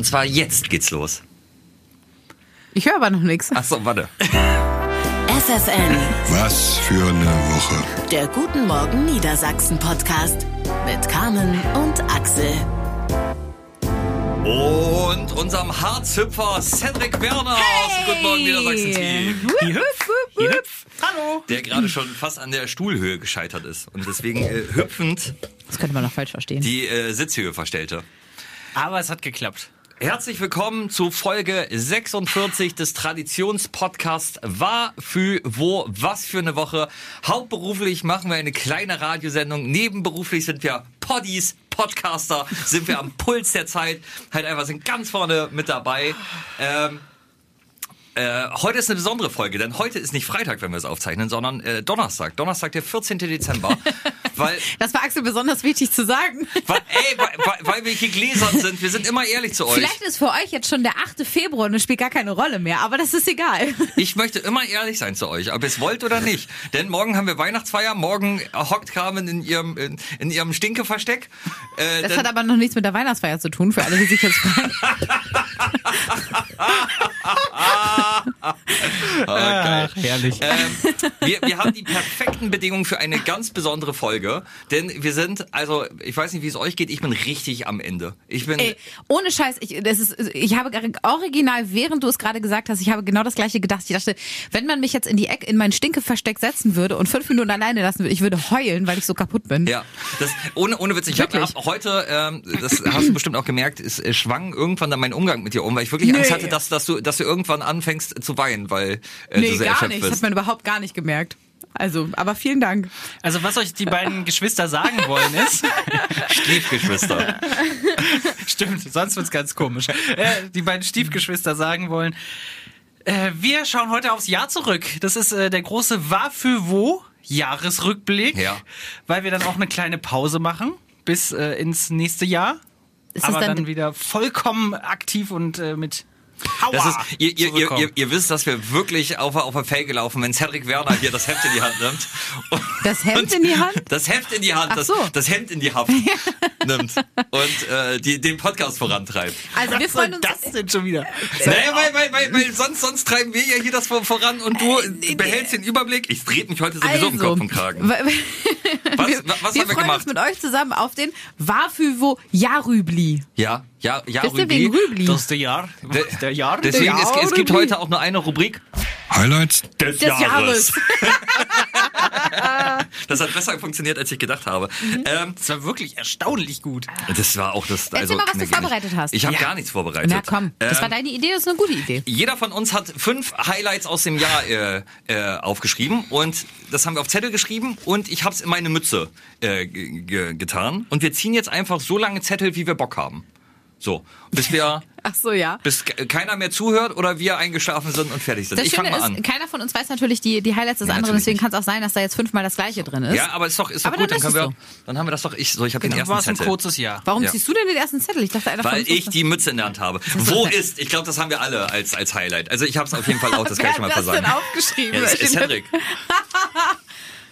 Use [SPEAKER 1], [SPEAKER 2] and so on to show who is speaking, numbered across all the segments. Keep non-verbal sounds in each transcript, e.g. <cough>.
[SPEAKER 1] Und zwar jetzt geht's los.
[SPEAKER 2] Ich höre aber noch nichts.
[SPEAKER 1] Achso, warte.
[SPEAKER 3] FFN,
[SPEAKER 4] Was für eine Woche.
[SPEAKER 3] der Guten Morgen Niedersachsen Podcast mit Carmen und Axel.
[SPEAKER 1] Und unserem Harzhüpfer Cedric Werner aus dem Guten Morgen Niedersachsen Team.
[SPEAKER 2] Hallo.
[SPEAKER 1] Der gerade schon fast an der Stuhlhöhe gescheitert ist und deswegen äh, hüpfend
[SPEAKER 2] Das könnte man noch falsch verstehen.
[SPEAKER 1] die äh, Sitzhöhe verstellte.
[SPEAKER 5] Aber es hat geklappt.
[SPEAKER 1] Herzlich willkommen zu Folge 46 des Traditionspodcasts War für wo was für eine Woche. Hauptberuflich machen wir eine kleine Radiosendung. Nebenberuflich sind wir Poddies, Podcaster, sind wir am Puls der Zeit. Halt einfach sind ganz vorne mit dabei. Ähm, äh, heute ist eine besondere Folge, denn heute ist nicht Freitag, wenn wir es aufzeichnen, sondern äh, Donnerstag. Donnerstag, der 14. Dezember. <laughs> weil,
[SPEAKER 2] Das war Axel besonders wichtig zu sagen.
[SPEAKER 1] weil, ey, weil, weil, wir hier gläsern sind. Wir sind immer ehrlich zu euch.
[SPEAKER 2] Vielleicht ist für euch jetzt schon der 8. Februar und es spielt gar keine Rolle mehr, aber das ist egal.
[SPEAKER 1] Ich möchte immer ehrlich sein zu euch, ob ihr es wollt oder nicht. Denn morgen haben wir Weihnachtsfeier, morgen hockt Carmen in ihrem, in, in ihrem Stinkeversteck. Äh,
[SPEAKER 2] Das hat aber noch nichts mit der Weihnachtsfeier zu tun, für alle, die sich jetzt fragen. <laughs>
[SPEAKER 1] Ah, geil.
[SPEAKER 5] herrlich.
[SPEAKER 1] Ähm, wir, wir haben die perfekten Bedingungen für eine ganz besondere Folge. Denn wir sind, also ich weiß nicht, wie es euch geht, ich bin richtig am Ende. Ich bin.
[SPEAKER 2] Ey, ohne Scheiß, ich, das ist, ich habe original, während du es gerade gesagt hast, ich habe genau das gleiche gedacht. Ich dachte, wenn man mich jetzt in die Ecke, in mein Stinkeversteck setzen würde und fünf Minuten alleine lassen würde, ich würde heulen, weil ich so kaputt bin.
[SPEAKER 1] Ja, das, ohne, ohne Witz. Ich habe heute, ähm, das hast du bestimmt auch gemerkt, es schwang irgendwann dann mein Umgang mit dir um, weil ich wirklich Angst
[SPEAKER 2] Nee.
[SPEAKER 1] hatte, dass, dass, du, dass du irgendwann anfängst zu weinen, weil äh,
[SPEAKER 2] nee,
[SPEAKER 1] du sehr
[SPEAKER 2] gar
[SPEAKER 1] erschöpft
[SPEAKER 2] nicht. Das
[SPEAKER 1] bist.
[SPEAKER 2] hat man überhaupt gar nicht gemerkt. Also, aber vielen Dank.
[SPEAKER 5] Also was euch die beiden <laughs> Geschwister sagen wollen ist, <laughs>
[SPEAKER 1] Stiefgeschwister. <laughs>
[SPEAKER 5] stimmt, sonst wird's ganz komisch. Äh, die beiden Stiefgeschwister sagen wollen, äh, wir schauen heute aufs Jahr zurück. Das ist äh, der große War für wo Jahresrückblick,
[SPEAKER 1] Ja.
[SPEAKER 5] weil wir dann auch eine kleine Pause machen bis äh, ins nächste Jahr.
[SPEAKER 2] Ist das
[SPEAKER 5] aber
[SPEAKER 2] dann-
[SPEAKER 5] dann, wieder vollkommen aktiv und mit Power
[SPEAKER 1] Das ist, ihr, ihr, ihr, ihr, ihr wisst, dass wir wirklich auf, auf der Fell gelaufen, wenn Cedric Werner hier das Heft in die Hand nimmt. Und-
[SPEAKER 2] Das Hemd in die Hand?
[SPEAKER 1] Das Heft in die Hand,
[SPEAKER 2] Ach
[SPEAKER 1] das,
[SPEAKER 2] so.
[SPEAKER 1] das Hemd in die Haft <laughs> nimmt und äh, die, den Podcast vorantreibt.
[SPEAKER 2] Also, wir freuen uns.
[SPEAKER 5] das denn schon wieder? <laughs>
[SPEAKER 1] Naja, weil, weil, weil, weil sonst, sonst treiben wir ja hier das vor- voran und du
[SPEAKER 2] nee,
[SPEAKER 1] behältst den Überblick. Ich drehe mich heute sowieso im Kopf und Kragen. <laughs>
[SPEAKER 2] wa-
[SPEAKER 1] Was,
[SPEAKER 2] wir,
[SPEAKER 1] was, was
[SPEAKER 2] wir
[SPEAKER 1] haben wir
[SPEAKER 2] freuen
[SPEAKER 1] gemacht?
[SPEAKER 2] uns mit euch zusammen auf den Wafüvo Jarübli.
[SPEAKER 1] Ja, ja, ja, Rübli.
[SPEAKER 2] wegen Rübli?
[SPEAKER 5] Das ist der Jahr.
[SPEAKER 1] De-
[SPEAKER 5] der Jahr.
[SPEAKER 1] Deswegen,
[SPEAKER 5] der
[SPEAKER 1] es, es gibt heute auch nur eine Rubrik.
[SPEAKER 4] Highlights?
[SPEAKER 1] Des,
[SPEAKER 2] Des Jahres. <laughs>
[SPEAKER 1] Das hat besser funktioniert, als ich gedacht habe. Ähm,
[SPEAKER 5] Das war wirklich erstaunlich gut.
[SPEAKER 1] das war auch das.
[SPEAKER 2] Erzähl
[SPEAKER 1] also,
[SPEAKER 2] mal, was du vorbereitet hast.
[SPEAKER 1] Ich habe
[SPEAKER 5] Ja.
[SPEAKER 1] gar nichts vorbereitet.
[SPEAKER 2] Na komm, das
[SPEAKER 1] Ähm,
[SPEAKER 2] war deine Idee, das ist eine gute Idee.
[SPEAKER 1] Jeder von uns hat fünf Highlights aus dem Jahr äh, äh, aufgeschrieben und das haben wir auf Zettel geschrieben und ich habe es in meine Mütze äh, ge- ge- getan und wir ziehen jetzt einfach so lange Zettel, wie wir Bock haben. So, bis wir, <laughs>
[SPEAKER 2] Ach so, ja.
[SPEAKER 1] bis ke- keiner mehr zuhört oder wir eingeschlafen sind und fertig sind.
[SPEAKER 2] Das
[SPEAKER 1] ich fange
[SPEAKER 2] Schöne
[SPEAKER 1] mal
[SPEAKER 2] ist,
[SPEAKER 1] an.
[SPEAKER 2] keiner von uns weiß natürlich die, die Highlights des
[SPEAKER 1] Ja,
[SPEAKER 2] anderen, deswegen kann es auch sein, dass da jetzt fünfmal das gleiche drin ist.
[SPEAKER 1] Ja, aber ist doch, ist doch
[SPEAKER 2] Aber
[SPEAKER 1] gut.
[SPEAKER 2] dann
[SPEAKER 1] Dann,
[SPEAKER 2] ist
[SPEAKER 1] können wir,
[SPEAKER 2] es
[SPEAKER 1] dann haben wir das doch. Ich, so, ich habe den
[SPEAKER 5] Dann
[SPEAKER 1] ersten
[SPEAKER 5] war es ein
[SPEAKER 1] Zettel.
[SPEAKER 5] kurzes Jahr.
[SPEAKER 2] Warum
[SPEAKER 1] Ja.
[SPEAKER 2] ziehst du denn den ersten Zettel? Ich dachte, einer von
[SPEAKER 1] Weil
[SPEAKER 2] uns
[SPEAKER 1] ich die Mütze in der Hand habe.
[SPEAKER 2] ist
[SPEAKER 1] Wo ist? Ich glaube, das haben wir alle als, als Highlight. Also ich habe es auf jeden Fall auch, das <laughs> kann
[SPEAKER 2] Wer
[SPEAKER 1] ich schon mal
[SPEAKER 2] hat das
[SPEAKER 1] versagen.
[SPEAKER 2] denn aufgeschrieben?
[SPEAKER 1] Ja, es ist Cedric. <laughs>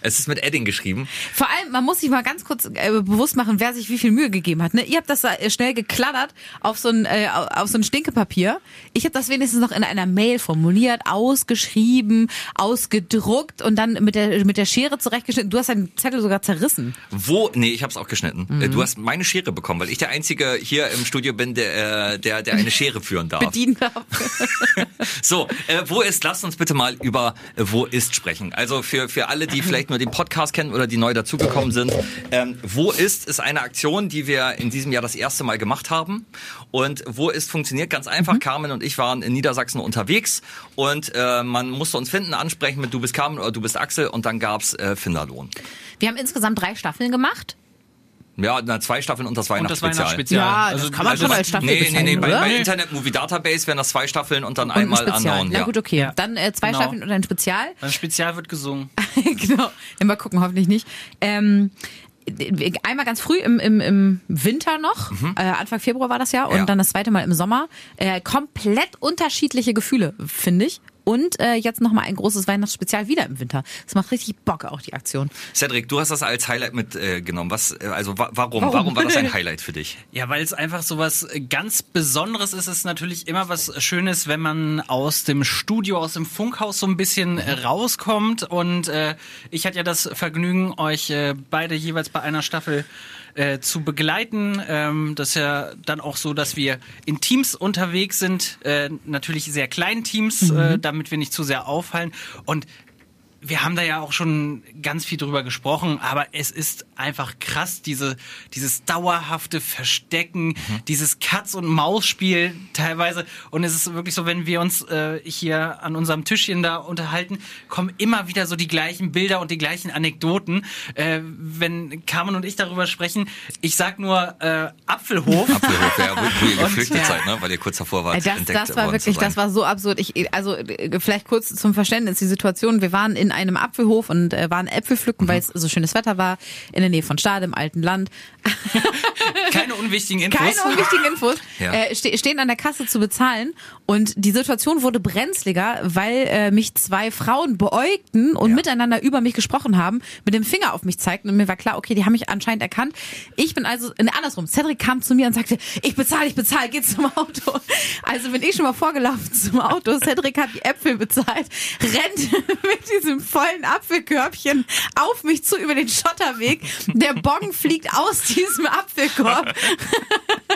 [SPEAKER 1] es ist mit Edding geschrieben.
[SPEAKER 2] Vor allem, man muss sich mal ganz kurz äh, bewusst machen, wer sich wie viel Mühe gegeben hat. Ne? Ihr habt das da, äh, schnell gekladdert auf so ein, äh, auf so ein Stinkepapier. Ich habe das wenigstens noch in einer Mail formuliert, ausgeschrieben, ausgedruckt und dann mit der, mit der Schere zurechtgeschnitten. Du hast deinen Zettel sogar zerrissen.
[SPEAKER 1] Wo? Nee, ich habe es auch geschnitten.
[SPEAKER 2] Mhm.
[SPEAKER 1] Du hast meine Schere bekommen, weil ich der Einzige hier im Studio bin, der, äh, der, der eine Schere führen darf.
[SPEAKER 2] Bedient habe. <laughs>
[SPEAKER 1] So, äh, wo ist? Lasst uns bitte mal über äh, wo ist sprechen. Also für für alle, die vielleicht <laughs> nur den Podcast kennen oder die neu dazugekommen sind, ähm, wo ist ist eine Aktion, die wir in diesem Jahr das erste Mal gemacht haben. Und wo ist funktioniert ganz einfach.
[SPEAKER 2] Mhm.
[SPEAKER 1] Carmen und ich waren in Niedersachsen unterwegs und äh, man musste uns finden, ansprechen mit du bist Carmen oder du bist Axel und dann gab's äh, Finderlohn.
[SPEAKER 2] Wir haben insgesamt drei Staffeln gemacht.
[SPEAKER 1] Ja, na, zwei Staffeln und das
[SPEAKER 5] Und das
[SPEAKER 1] Weihnachtsspezial.
[SPEAKER 5] Weihnachtsspezial.
[SPEAKER 2] Ja, das kann man schon als Staffel
[SPEAKER 1] Nee, nee, nee, bei, bei Internet Movie Database wären das zwei Staffeln und dann
[SPEAKER 2] Und ein
[SPEAKER 1] einmal
[SPEAKER 2] Spezial.
[SPEAKER 1] unknown.
[SPEAKER 2] Na
[SPEAKER 1] Ja.
[SPEAKER 2] gut, okay. Dann äh, zwei
[SPEAKER 5] Genau.
[SPEAKER 2] Staffeln und ein Spezial.
[SPEAKER 5] Beim Spezial wird gesungen. <laughs>
[SPEAKER 2] genau. Ja, mal gucken, hoffentlich nicht. Ähm, einmal ganz früh im, im, im Winter noch, äh, Anfang Februar war das ja, und
[SPEAKER 1] Mhm. Ja.
[SPEAKER 2] dann das zweite Mal im Sommer. Äh, komplett unterschiedliche Gefühle, finde ich. Und äh, jetzt nochmal ein großes Weihnachtsspezial wieder im Winter. Das macht richtig Bock, auch die Aktion.
[SPEAKER 1] Cedric, du hast das als Highlight mitgenommen. Äh, was, äh, also wa warum? warum? Warum war das ein <laughs> Highlight für dich?
[SPEAKER 5] Ja, weil es einfach so was ganz Besonderes ist. Es ist natürlich immer was Schönes, wenn man aus dem Studio, aus dem Funkhaus so ein bisschen rauskommt. Und äh, ich hatte ja das Vergnügen, euch äh, beide jeweils bei einer Staffel äh, zu begleiten. Ähm, das ist ja dann auch so, dass wir in Teams unterwegs sind, äh, natürlich sehr kleinen Teams, mhm. äh, damit wir nicht zu sehr auffallen. Und wir haben da ja auch schon ganz viel drüber gesprochen, aber es ist einfach krass, diese, dieses dauerhafte Verstecken, mhm. dieses Katz- und Maus-Spiel teilweise. Und es ist wirklich so, wenn wir uns äh, hier an unserem Tischchen da unterhalten, kommen immer wieder so die gleichen Bilder und die gleichen Anekdoten. Äh, wenn Carmen und ich darüber sprechen, ich sag nur äh, Apfelhof. <laughs>
[SPEAKER 1] Apfelhof, ja, wo, wo ihr geflüchtet seid, ne? weil ihr kurz davor wart.
[SPEAKER 2] Das, das war wirklich, das war so absurd. Ich, also vielleicht kurz zum Verständnis, die Situation, wir waren in in einem Apfelhof und äh, waren Äpfel pflücken, weil es so schönes Wetter war, in der Nähe von Stade im alten Land. <laughs>
[SPEAKER 5] Keine unwichtigen Infos.
[SPEAKER 2] Keine unwichtigen Infos. Ja. Äh, ste stehen an der Kasse zu bezahlen und die Situation wurde brenzliger, weil äh, mich zwei Frauen beäugten und ja. miteinander über mich gesprochen haben, mit dem Finger auf mich zeigten und mir war klar, okay, die haben mich anscheinend erkannt. Ich bin also, ne, andersrum, Cedric kam zu mir und sagte, ich bezahle, ich bezahle, geh zum Auto. Also bin ich schon mal vorgelaufen zum Auto, Cedric hat die Äpfel bezahlt, rennt <laughs> mit diesem vollen Apfelkörbchen auf mich zu über den Schotterweg. Der Bong fliegt aus diesem Apfelkorb <laughs>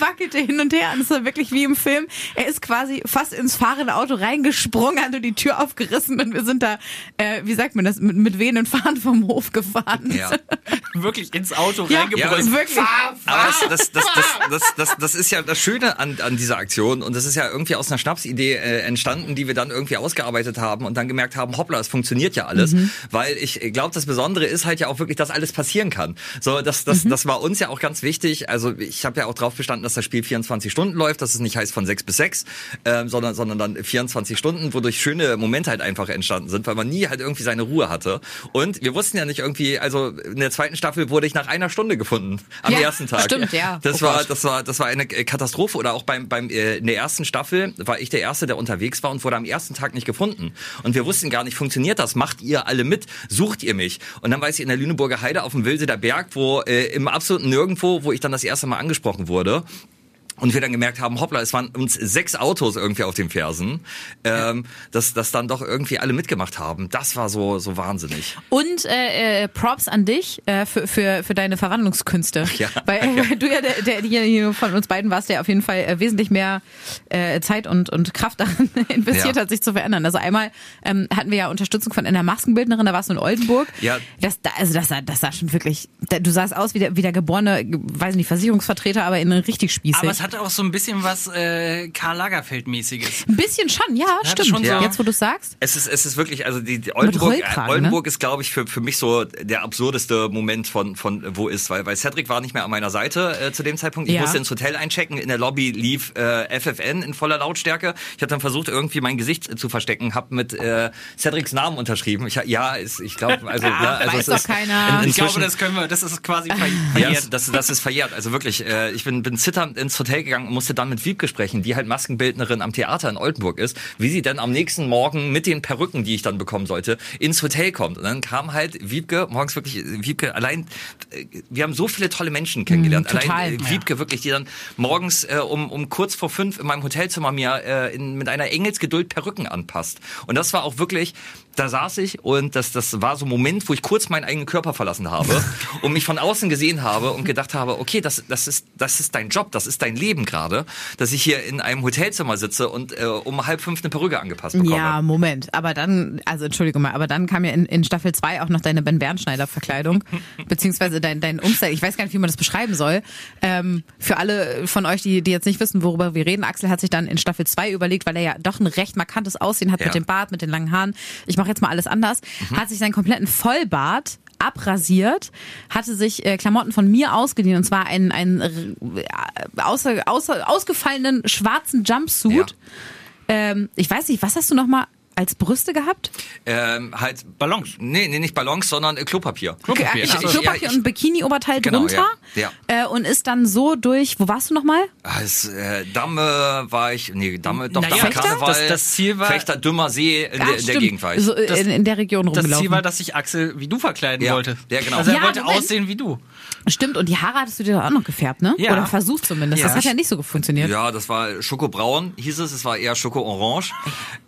[SPEAKER 2] wackelte hin und her. Und es war wirklich wie im Film. Er ist quasi fast ins fahrende Auto reingesprungen, hat die Tür aufgerissen und wir sind da, äh, wie sagt man das, mit, mit wehenden Fahren vom Hof gefahren. Ja. <laughs>
[SPEAKER 5] wirklich ins Auto ja, reingebrüllt.
[SPEAKER 2] Ja, wirklich. Fahr,
[SPEAKER 1] fahr. Aber das, das, das, das, das, das, ist ja das Schöne an, an dieser Aktion und das ist ja irgendwie aus einer Schnapsidee äh, entstanden, die wir dann irgendwie ausgearbeitet haben und dann gemerkt haben, hoppla, es funktioniert ja alles, mhm. weil ich glaube, das Besondere ist halt ja auch wirklich, dass alles passieren kann. So, das, das, mhm. das war uns ja auch ganz wichtig. Also ich habe ja auch drauf bestanden, dass das Spiel 24 Stunden läuft, dass es nicht heißt von 6 bis 6, ähm, sondern, sondern dann 24 Stunden, wodurch schöne Momente halt einfach entstanden sind, weil man nie halt irgendwie seine Ruhe hatte. Und wir wussten ja nicht irgendwie, also in der zweiten Staffel wurde ich nach einer Stunde gefunden am ja, ersten Tag.
[SPEAKER 2] Stimmt, ja.
[SPEAKER 1] Das oh war, das war, das war eine Katastrophe. Oder auch beim, beim äh, in der ersten Staffel war ich der Erste, der unterwegs war und wurde am ersten Tag nicht gefunden. Und wir wussten gar nicht, funktioniert das? Macht ihr alle mit? Sucht ihr mich? Und dann war ich in der Lüneburger Heide auf dem Wilseder Berg, wo äh, im absoluten Nirgendwo, wo ich dann das erste Mal angesprochen wurde. Und wir dann gemerkt haben, hoppla, es waren uns sechs Autos irgendwie auf den Fersen, ähm, dass, dass dann doch irgendwie alle mitgemacht haben. Das war so, so wahnsinnig.
[SPEAKER 2] Und äh, äh, Props an dich äh, für, für, für deine Verwandlungskünste. Ja. <laughs> Weil, ja. weil du ja der, der hier von uns beiden warst, der auf jeden Fall äh, wesentlich mehr äh, Zeit und, und Kraft <laughs> darin investiert ja. hat, sich zu verändern. Also einmal ähm, hatten wir ja Unterstützung von einer Maskenbildnerin, da warst du in Oldenburg. Ja. Das, also das sah, das sah schon wirklich, du sahst aus wie der, wie der geborene, weiß nicht, Versicherungsvertreter, aber in richtig spießig
[SPEAKER 5] hatte auch so ein bisschen was äh, Karl Lagerfeld-mäßiges.
[SPEAKER 2] Ein bisschen schon, ja, Hat stimmt. Ja. Jetzt, wo du sagst.
[SPEAKER 1] Es ist, es ist wirklich, also die, die Oldenburg, äh, Oldenburg ne? ist, glaube ich, für, für mich so der absurdeste Moment von, von wo ist, weil, weil Cedric war nicht mehr an meiner Seite äh, zu dem Zeitpunkt. Ich ja. musste ins Hotel einchecken. In der Lobby lief äh, FFN in voller Lautstärke. Ich habe dann versucht, irgendwie mein Gesicht zu verstecken, habe mit äh, Cedrics Namen unterschrieben. Ich, ja, ist, ich glaube, <laughs> also,
[SPEAKER 2] ja,
[SPEAKER 1] ne, also
[SPEAKER 2] weiß es ist
[SPEAKER 5] keiner. ich glaube, das können wir, das ist quasi <laughs> verjährt.
[SPEAKER 1] Ja, das, das ist verjährt. Also wirklich, äh, ich bin, bin zitternd ins Hotel gegangen und musste dann mit Wiebke sprechen, die halt Maskenbildnerin am Theater in Oldenburg ist, wie sie dann am nächsten Morgen mit den Perücken, die ich dann bekommen sollte, ins Hotel kommt. Und dann kam halt Wiebke, morgens wirklich, Wiebke allein, äh, wir haben so viele tolle Menschen kennengelernt. Mm,
[SPEAKER 2] total,
[SPEAKER 1] allein äh, Wiebke ja. wirklich, die dann morgens äh, um, um kurz vor fünf in meinem Hotelzimmer mir äh, in, mit einer Engelsgeduld Perücken anpasst. Und das war auch wirklich, da saß ich und das, das war so ein Moment, wo ich kurz meinen eigenen Körper verlassen habe <laughs> und mich von außen gesehen habe und gedacht habe, okay, das, das, ist, das ist dein Job, das ist dein Leben gerade, dass ich hier in einem Hotelzimmer sitze und äh, um halb fünf eine Perücke angepasst bekomme.
[SPEAKER 2] Ja, Moment, aber dann, also Entschuldigung mal, aber dann kam ja in, in Staffel 2 auch noch deine Ben Bernschneider Verkleidung, <laughs> beziehungsweise dein, dein Umstyle, ich weiß gar nicht, wie man das beschreiben soll. Ähm, für alle von euch, die, die jetzt nicht wissen, worüber wir reden, Axel hat sich dann in Staffel 2 überlegt, weil er ja doch ein recht markantes Aussehen hat ja. mit dem Bart, mit den langen Haaren. Ich mache jetzt mal alles anders. Mhm. Hat sich seinen kompletten Vollbart abrasiert, hatte sich äh, Klamotten von mir ausgeliehen und zwar einen, einen äh, außer, außer, ausgefallenen schwarzen Jumpsuit. Ja. Ähm, ich weiß nicht, was hast du noch mal als Brüste gehabt?
[SPEAKER 1] Ähm, halt
[SPEAKER 5] Ballons.
[SPEAKER 1] Nee, nee, nicht Ballons, sondern äh, Klopapier.
[SPEAKER 5] Klopapier.
[SPEAKER 2] Ich,
[SPEAKER 1] ich-
[SPEAKER 2] Klopapier
[SPEAKER 1] ja, ich-
[SPEAKER 2] und Bikini-Oberteil
[SPEAKER 1] Genau,
[SPEAKER 2] drunter.
[SPEAKER 1] ja,
[SPEAKER 2] Äh, und ist dann so durch, wo warst du nochmal?
[SPEAKER 1] Als äh, Damme war ich, nee, Damme, doch,
[SPEAKER 5] Naja,
[SPEAKER 1] Damme? Karneval.
[SPEAKER 5] Das- das Ziel war-
[SPEAKER 1] Fechter, Dümmer See, in, der, in der. Gegend war ich.
[SPEAKER 2] So, äh,
[SPEAKER 5] Das-
[SPEAKER 2] in, in der Region
[SPEAKER 5] Das
[SPEAKER 2] rumgelaufen.
[SPEAKER 5] Ziel war, dass sich Axel wie du verkleiden
[SPEAKER 1] Ja,
[SPEAKER 5] wollte.
[SPEAKER 1] ja, genau.
[SPEAKER 5] Also er
[SPEAKER 2] Ja,
[SPEAKER 5] wollte
[SPEAKER 2] Moment.
[SPEAKER 5] aussehen wie du.
[SPEAKER 2] Stimmt, und die Haare hattest du dir doch auch noch gefärbt, ne?
[SPEAKER 5] Ja.
[SPEAKER 2] Oder versucht zumindest.
[SPEAKER 5] Ja.
[SPEAKER 2] Das hat ja nicht so funktioniert.
[SPEAKER 1] Ja, das war Schokobraun, hieß es. Es war eher Schoko-Orange.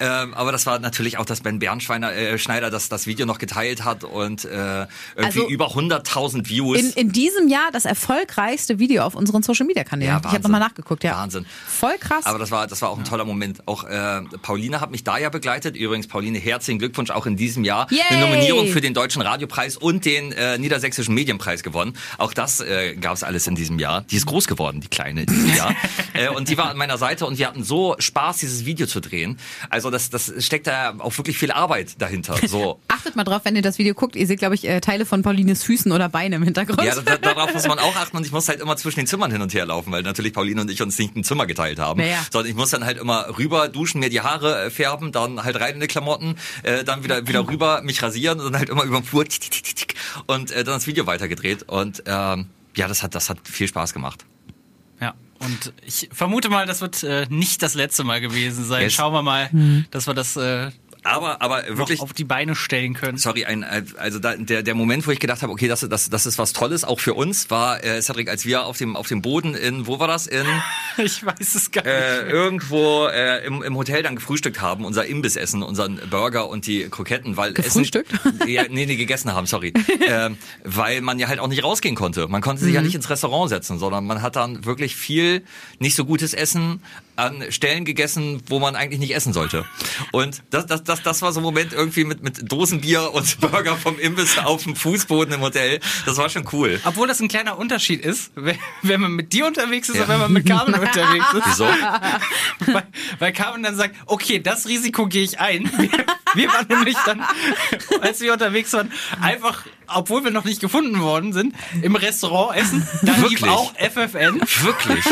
[SPEAKER 1] ähm, aber das war natürlich auch, dass Ben Bernschweiner, äh, Schneider das, das Video noch geteilt hat und äh, irgendwie
[SPEAKER 2] Also-
[SPEAKER 1] über 100.000 Views.
[SPEAKER 2] In, in diesem Jahr das erfolgreichste Video auf unseren Social Media Kanälen.
[SPEAKER 1] Ja,
[SPEAKER 2] ich habe nochmal nachgeguckt, ja.
[SPEAKER 1] Wahnsinn.
[SPEAKER 2] Voll krass.
[SPEAKER 1] Aber das war, das war auch ein toller Moment. Auch äh, Pauline hat mich da ja begleitet. Übrigens, Pauline, herzlichen Glückwunsch auch in diesem Jahr.
[SPEAKER 2] Yay!
[SPEAKER 1] Eine Nominierung für den Deutschen Radiopreis und den äh, Niedersächsischen Medienpreis gewonnen. Auch das äh, gab es alles in diesem Jahr. Die ist groß geworden, die Kleine in diesem Jahr. <laughs> äh, und die war an meiner Seite und wir hatten so Spaß, dieses Video zu drehen. Also das, das steckt da auch wirklich viel Arbeit dahinter. So. <laughs>
[SPEAKER 2] Achtet mal drauf, wenn ihr das Video guckt. Ihr seht, glaube ich, äh, Teile von Paulines Füßen oder Beine im Hintergrund.
[SPEAKER 1] Ja, da, darauf muss man auch achten und ich muss halt immer zwischen den Zimmern hin und her laufen, weil natürlich Pauline und ich uns nicht ein Zimmer geteilt haben.
[SPEAKER 2] Naja.
[SPEAKER 1] Sondern ich muss dann halt immer rüber duschen, mir die Haare äh, färben, dann halt rein in die Klamotten, äh, dann wieder wieder rüber, mich rasieren und dann halt immer über den Flur tick, tick, tick, und äh, dann das Video weitergedreht und ähm, ja, das hat das hat viel Spaß gemacht.
[SPEAKER 5] Ja. Und ich vermute mal, das wird äh, nicht das letzte Mal gewesen sein.
[SPEAKER 1] Yes.
[SPEAKER 5] Schauen wir mal, dass wir das äh,
[SPEAKER 1] Aber aber wirklich
[SPEAKER 5] auf die Beine stellen können.
[SPEAKER 1] Sorry, ein, also da, der, der Moment, wo ich gedacht habe, okay, das, das, das ist was Tolles, auch für uns, war, äh, Cedric, als wir auf dem, auf dem Boden in, wo war das? In <laughs>
[SPEAKER 5] Ich weiß es gar nicht.
[SPEAKER 1] äh, irgendwo äh, im, im Hotel dann gefrühstückt haben, unser Imbissessen, unseren Burger und die Kroketten, weil
[SPEAKER 2] Gefrühstückt?
[SPEAKER 1] Essen, <laughs> ja, nee, nee, gegessen haben, sorry. <laughs> ähm, weil man ja halt auch nicht rausgehen konnte. Man konnte sich ja nicht ins Restaurant setzen, sondern man hat dann wirklich viel nicht so gutes Essen an Stellen gegessen, wo man eigentlich nicht essen sollte. Und das, das, das, das war so ein Moment irgendwie mit, mit Dosenbier und <laughs> Burger vom Imbiss auf dem Fußboden im Hotel. Das war schon cool.
[SPEAKER 5] Obwohl das ein kleiner Unterschied ist, <laughs> wenn wenn man mit dir unterwegs ist
[SPEAKER 1] Ja.
[SPEAKER 5] und wenn man mit Carmen unterwegs ist.
[SPEAKER 1] Wieso? <laughs>
[SPEAKER 5] Weil, weil Carmen dann sagt, okay, das Risiko gehe ich ein. Wir, wir waren nämlich dann, als wir unterwegs waren, einfach, obwohl wir noch nicht gefunden worden sind, im Restaurant essen. Da lief
[SPEAKER 1] Wirklich?
[SPEAKER 5] auch FFN.
[SPEAKER 1] Wirklich?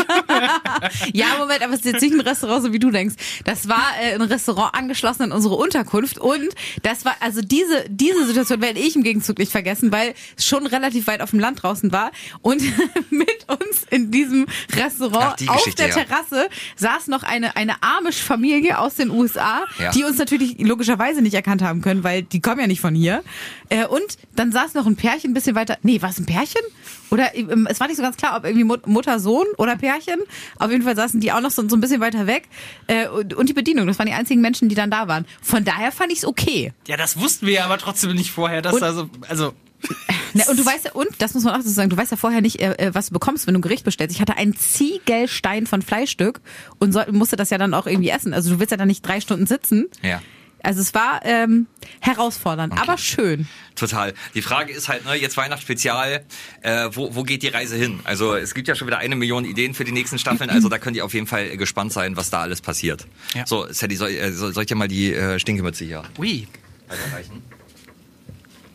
[SPEAKER 2] Ja, Moment, aber es ist jetzt nicht ein Restaurant, so wie du denkst. Das war äh, ein Restaurant angeschlossen in unsere Unterkunft und das war, also diese, diese Situation werde ich im Gegenzug nicht vergessen, weil es schon relativ weit auf dem Land draußen war und <laughs> mit uns in diesem Restaurant
[SPEAKER 1] Ach, die
[SPEAKER 2] auf der
[SPEAKER 1] ja.
[SPEAKER 2] Terrasse saß noch eine, eine Amish-Familie aus den USA,
[SPEAKER 1] Ja.
[SPEAKER 2] die uns natürlich logischerweise nicht erkannt haben können, weil die kommen ja nicht von hier. Äh, und dann saß noch ein Pärchen ein bisschen weiter, nee, war es ein Pärchen? Oder ähm, es war nicht so ganz klar, ob irgendwie Mut- Mutter, Sohn oder Pärchen. Auf jeden Fall saßen die auch noch so, so ein bisschen weiter weg. Äh, und, und die Bedienung, das waren die einzigen Menschen, die dann da waren. Von daher fand ich es okay.
[SPEAKER 5] Ja, das wussten wir ja aber trotzdem nicht vorher, dass
[SPEAKER 2] Und-
[SPEAKER 5] da so, also, <laughs>
[SPEAKER 2] Na, und du weißt ja, und das muss man auch dazu sagen, du weißt ja vorher nicht, äh, äh, was du bekommst, wenn du ein Gericht bestellst. Ich hatte einen Ziegelstein von Fleischstück und soll, musste das ja dann auch irgendwie essen. Also du willst ja dann nicht drei Stunden sitzen.
[SPEAKER 1] Ja.
[SPEAKER 2] Also es war ähm, herausfordernd, aber schön.
[SPEAKER 1] Total. Die Frage ist halt, ne, jetzt Weihnachtsspezial, äh, wo, wo geht die Reise hin? Also es gibt ja schon wieder eine Million Ideen für die nächsten Staffeln, also da könnt ihr auf jeden Fall gespannt sein, was da alles passiert.
[SPEAKER 5] Ja.
[SPEAKER 1] So, Sadie, soll, äh, soll soll ich dir mal die äh, Stinkemütze hier
[SPEAKER 5] ui.
[SPEAKER 1] weiterreichen?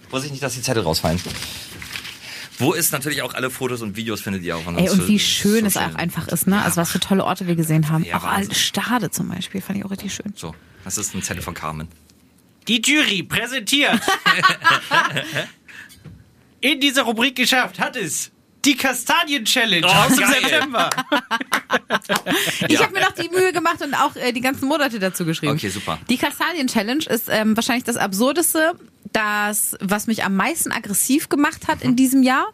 [SPEAKER 1] Vorsicht nicht, dass die Zettel rausfallen. Wo ist natürlich auch alle Fotos und Videos findet ihr auf
[SPEAKER 2] Ey, und wie schön es
[SPEAKER 1] Social-
[SPEAKER 2] auch einfach ist, ne? Also was für tolle Orte wir gesehen haben.
[SPEAKER 1] Ja,
[SPEAKER 2] auch Stade zum Beispiel, fand ich auch richtig schön.
[SPEAKER 1] So, das ist ein Zettel von Carmen.
[SPEAKER 5] Die Jury präsentiert. <laughs> In dieser Rubrik geschafft hat es die Kastanien-Challenge
[SPEAKER 1] Oh,
[SPEAKER 5] aus dem. September. <laughs>
[SPEAKER 2] Ich habe mir noch die Mühe gemacht und auch äh, die ganzen Monate dazu geschrieben.
[SPEAKER 1] Okay, super.
[SPEAKER 2] Die Kastanien-Challenge ist ähm, wahrscheinlich das Absurdeste, das, was mich am meisten aggressiv gemacht hat in diesem Jahr.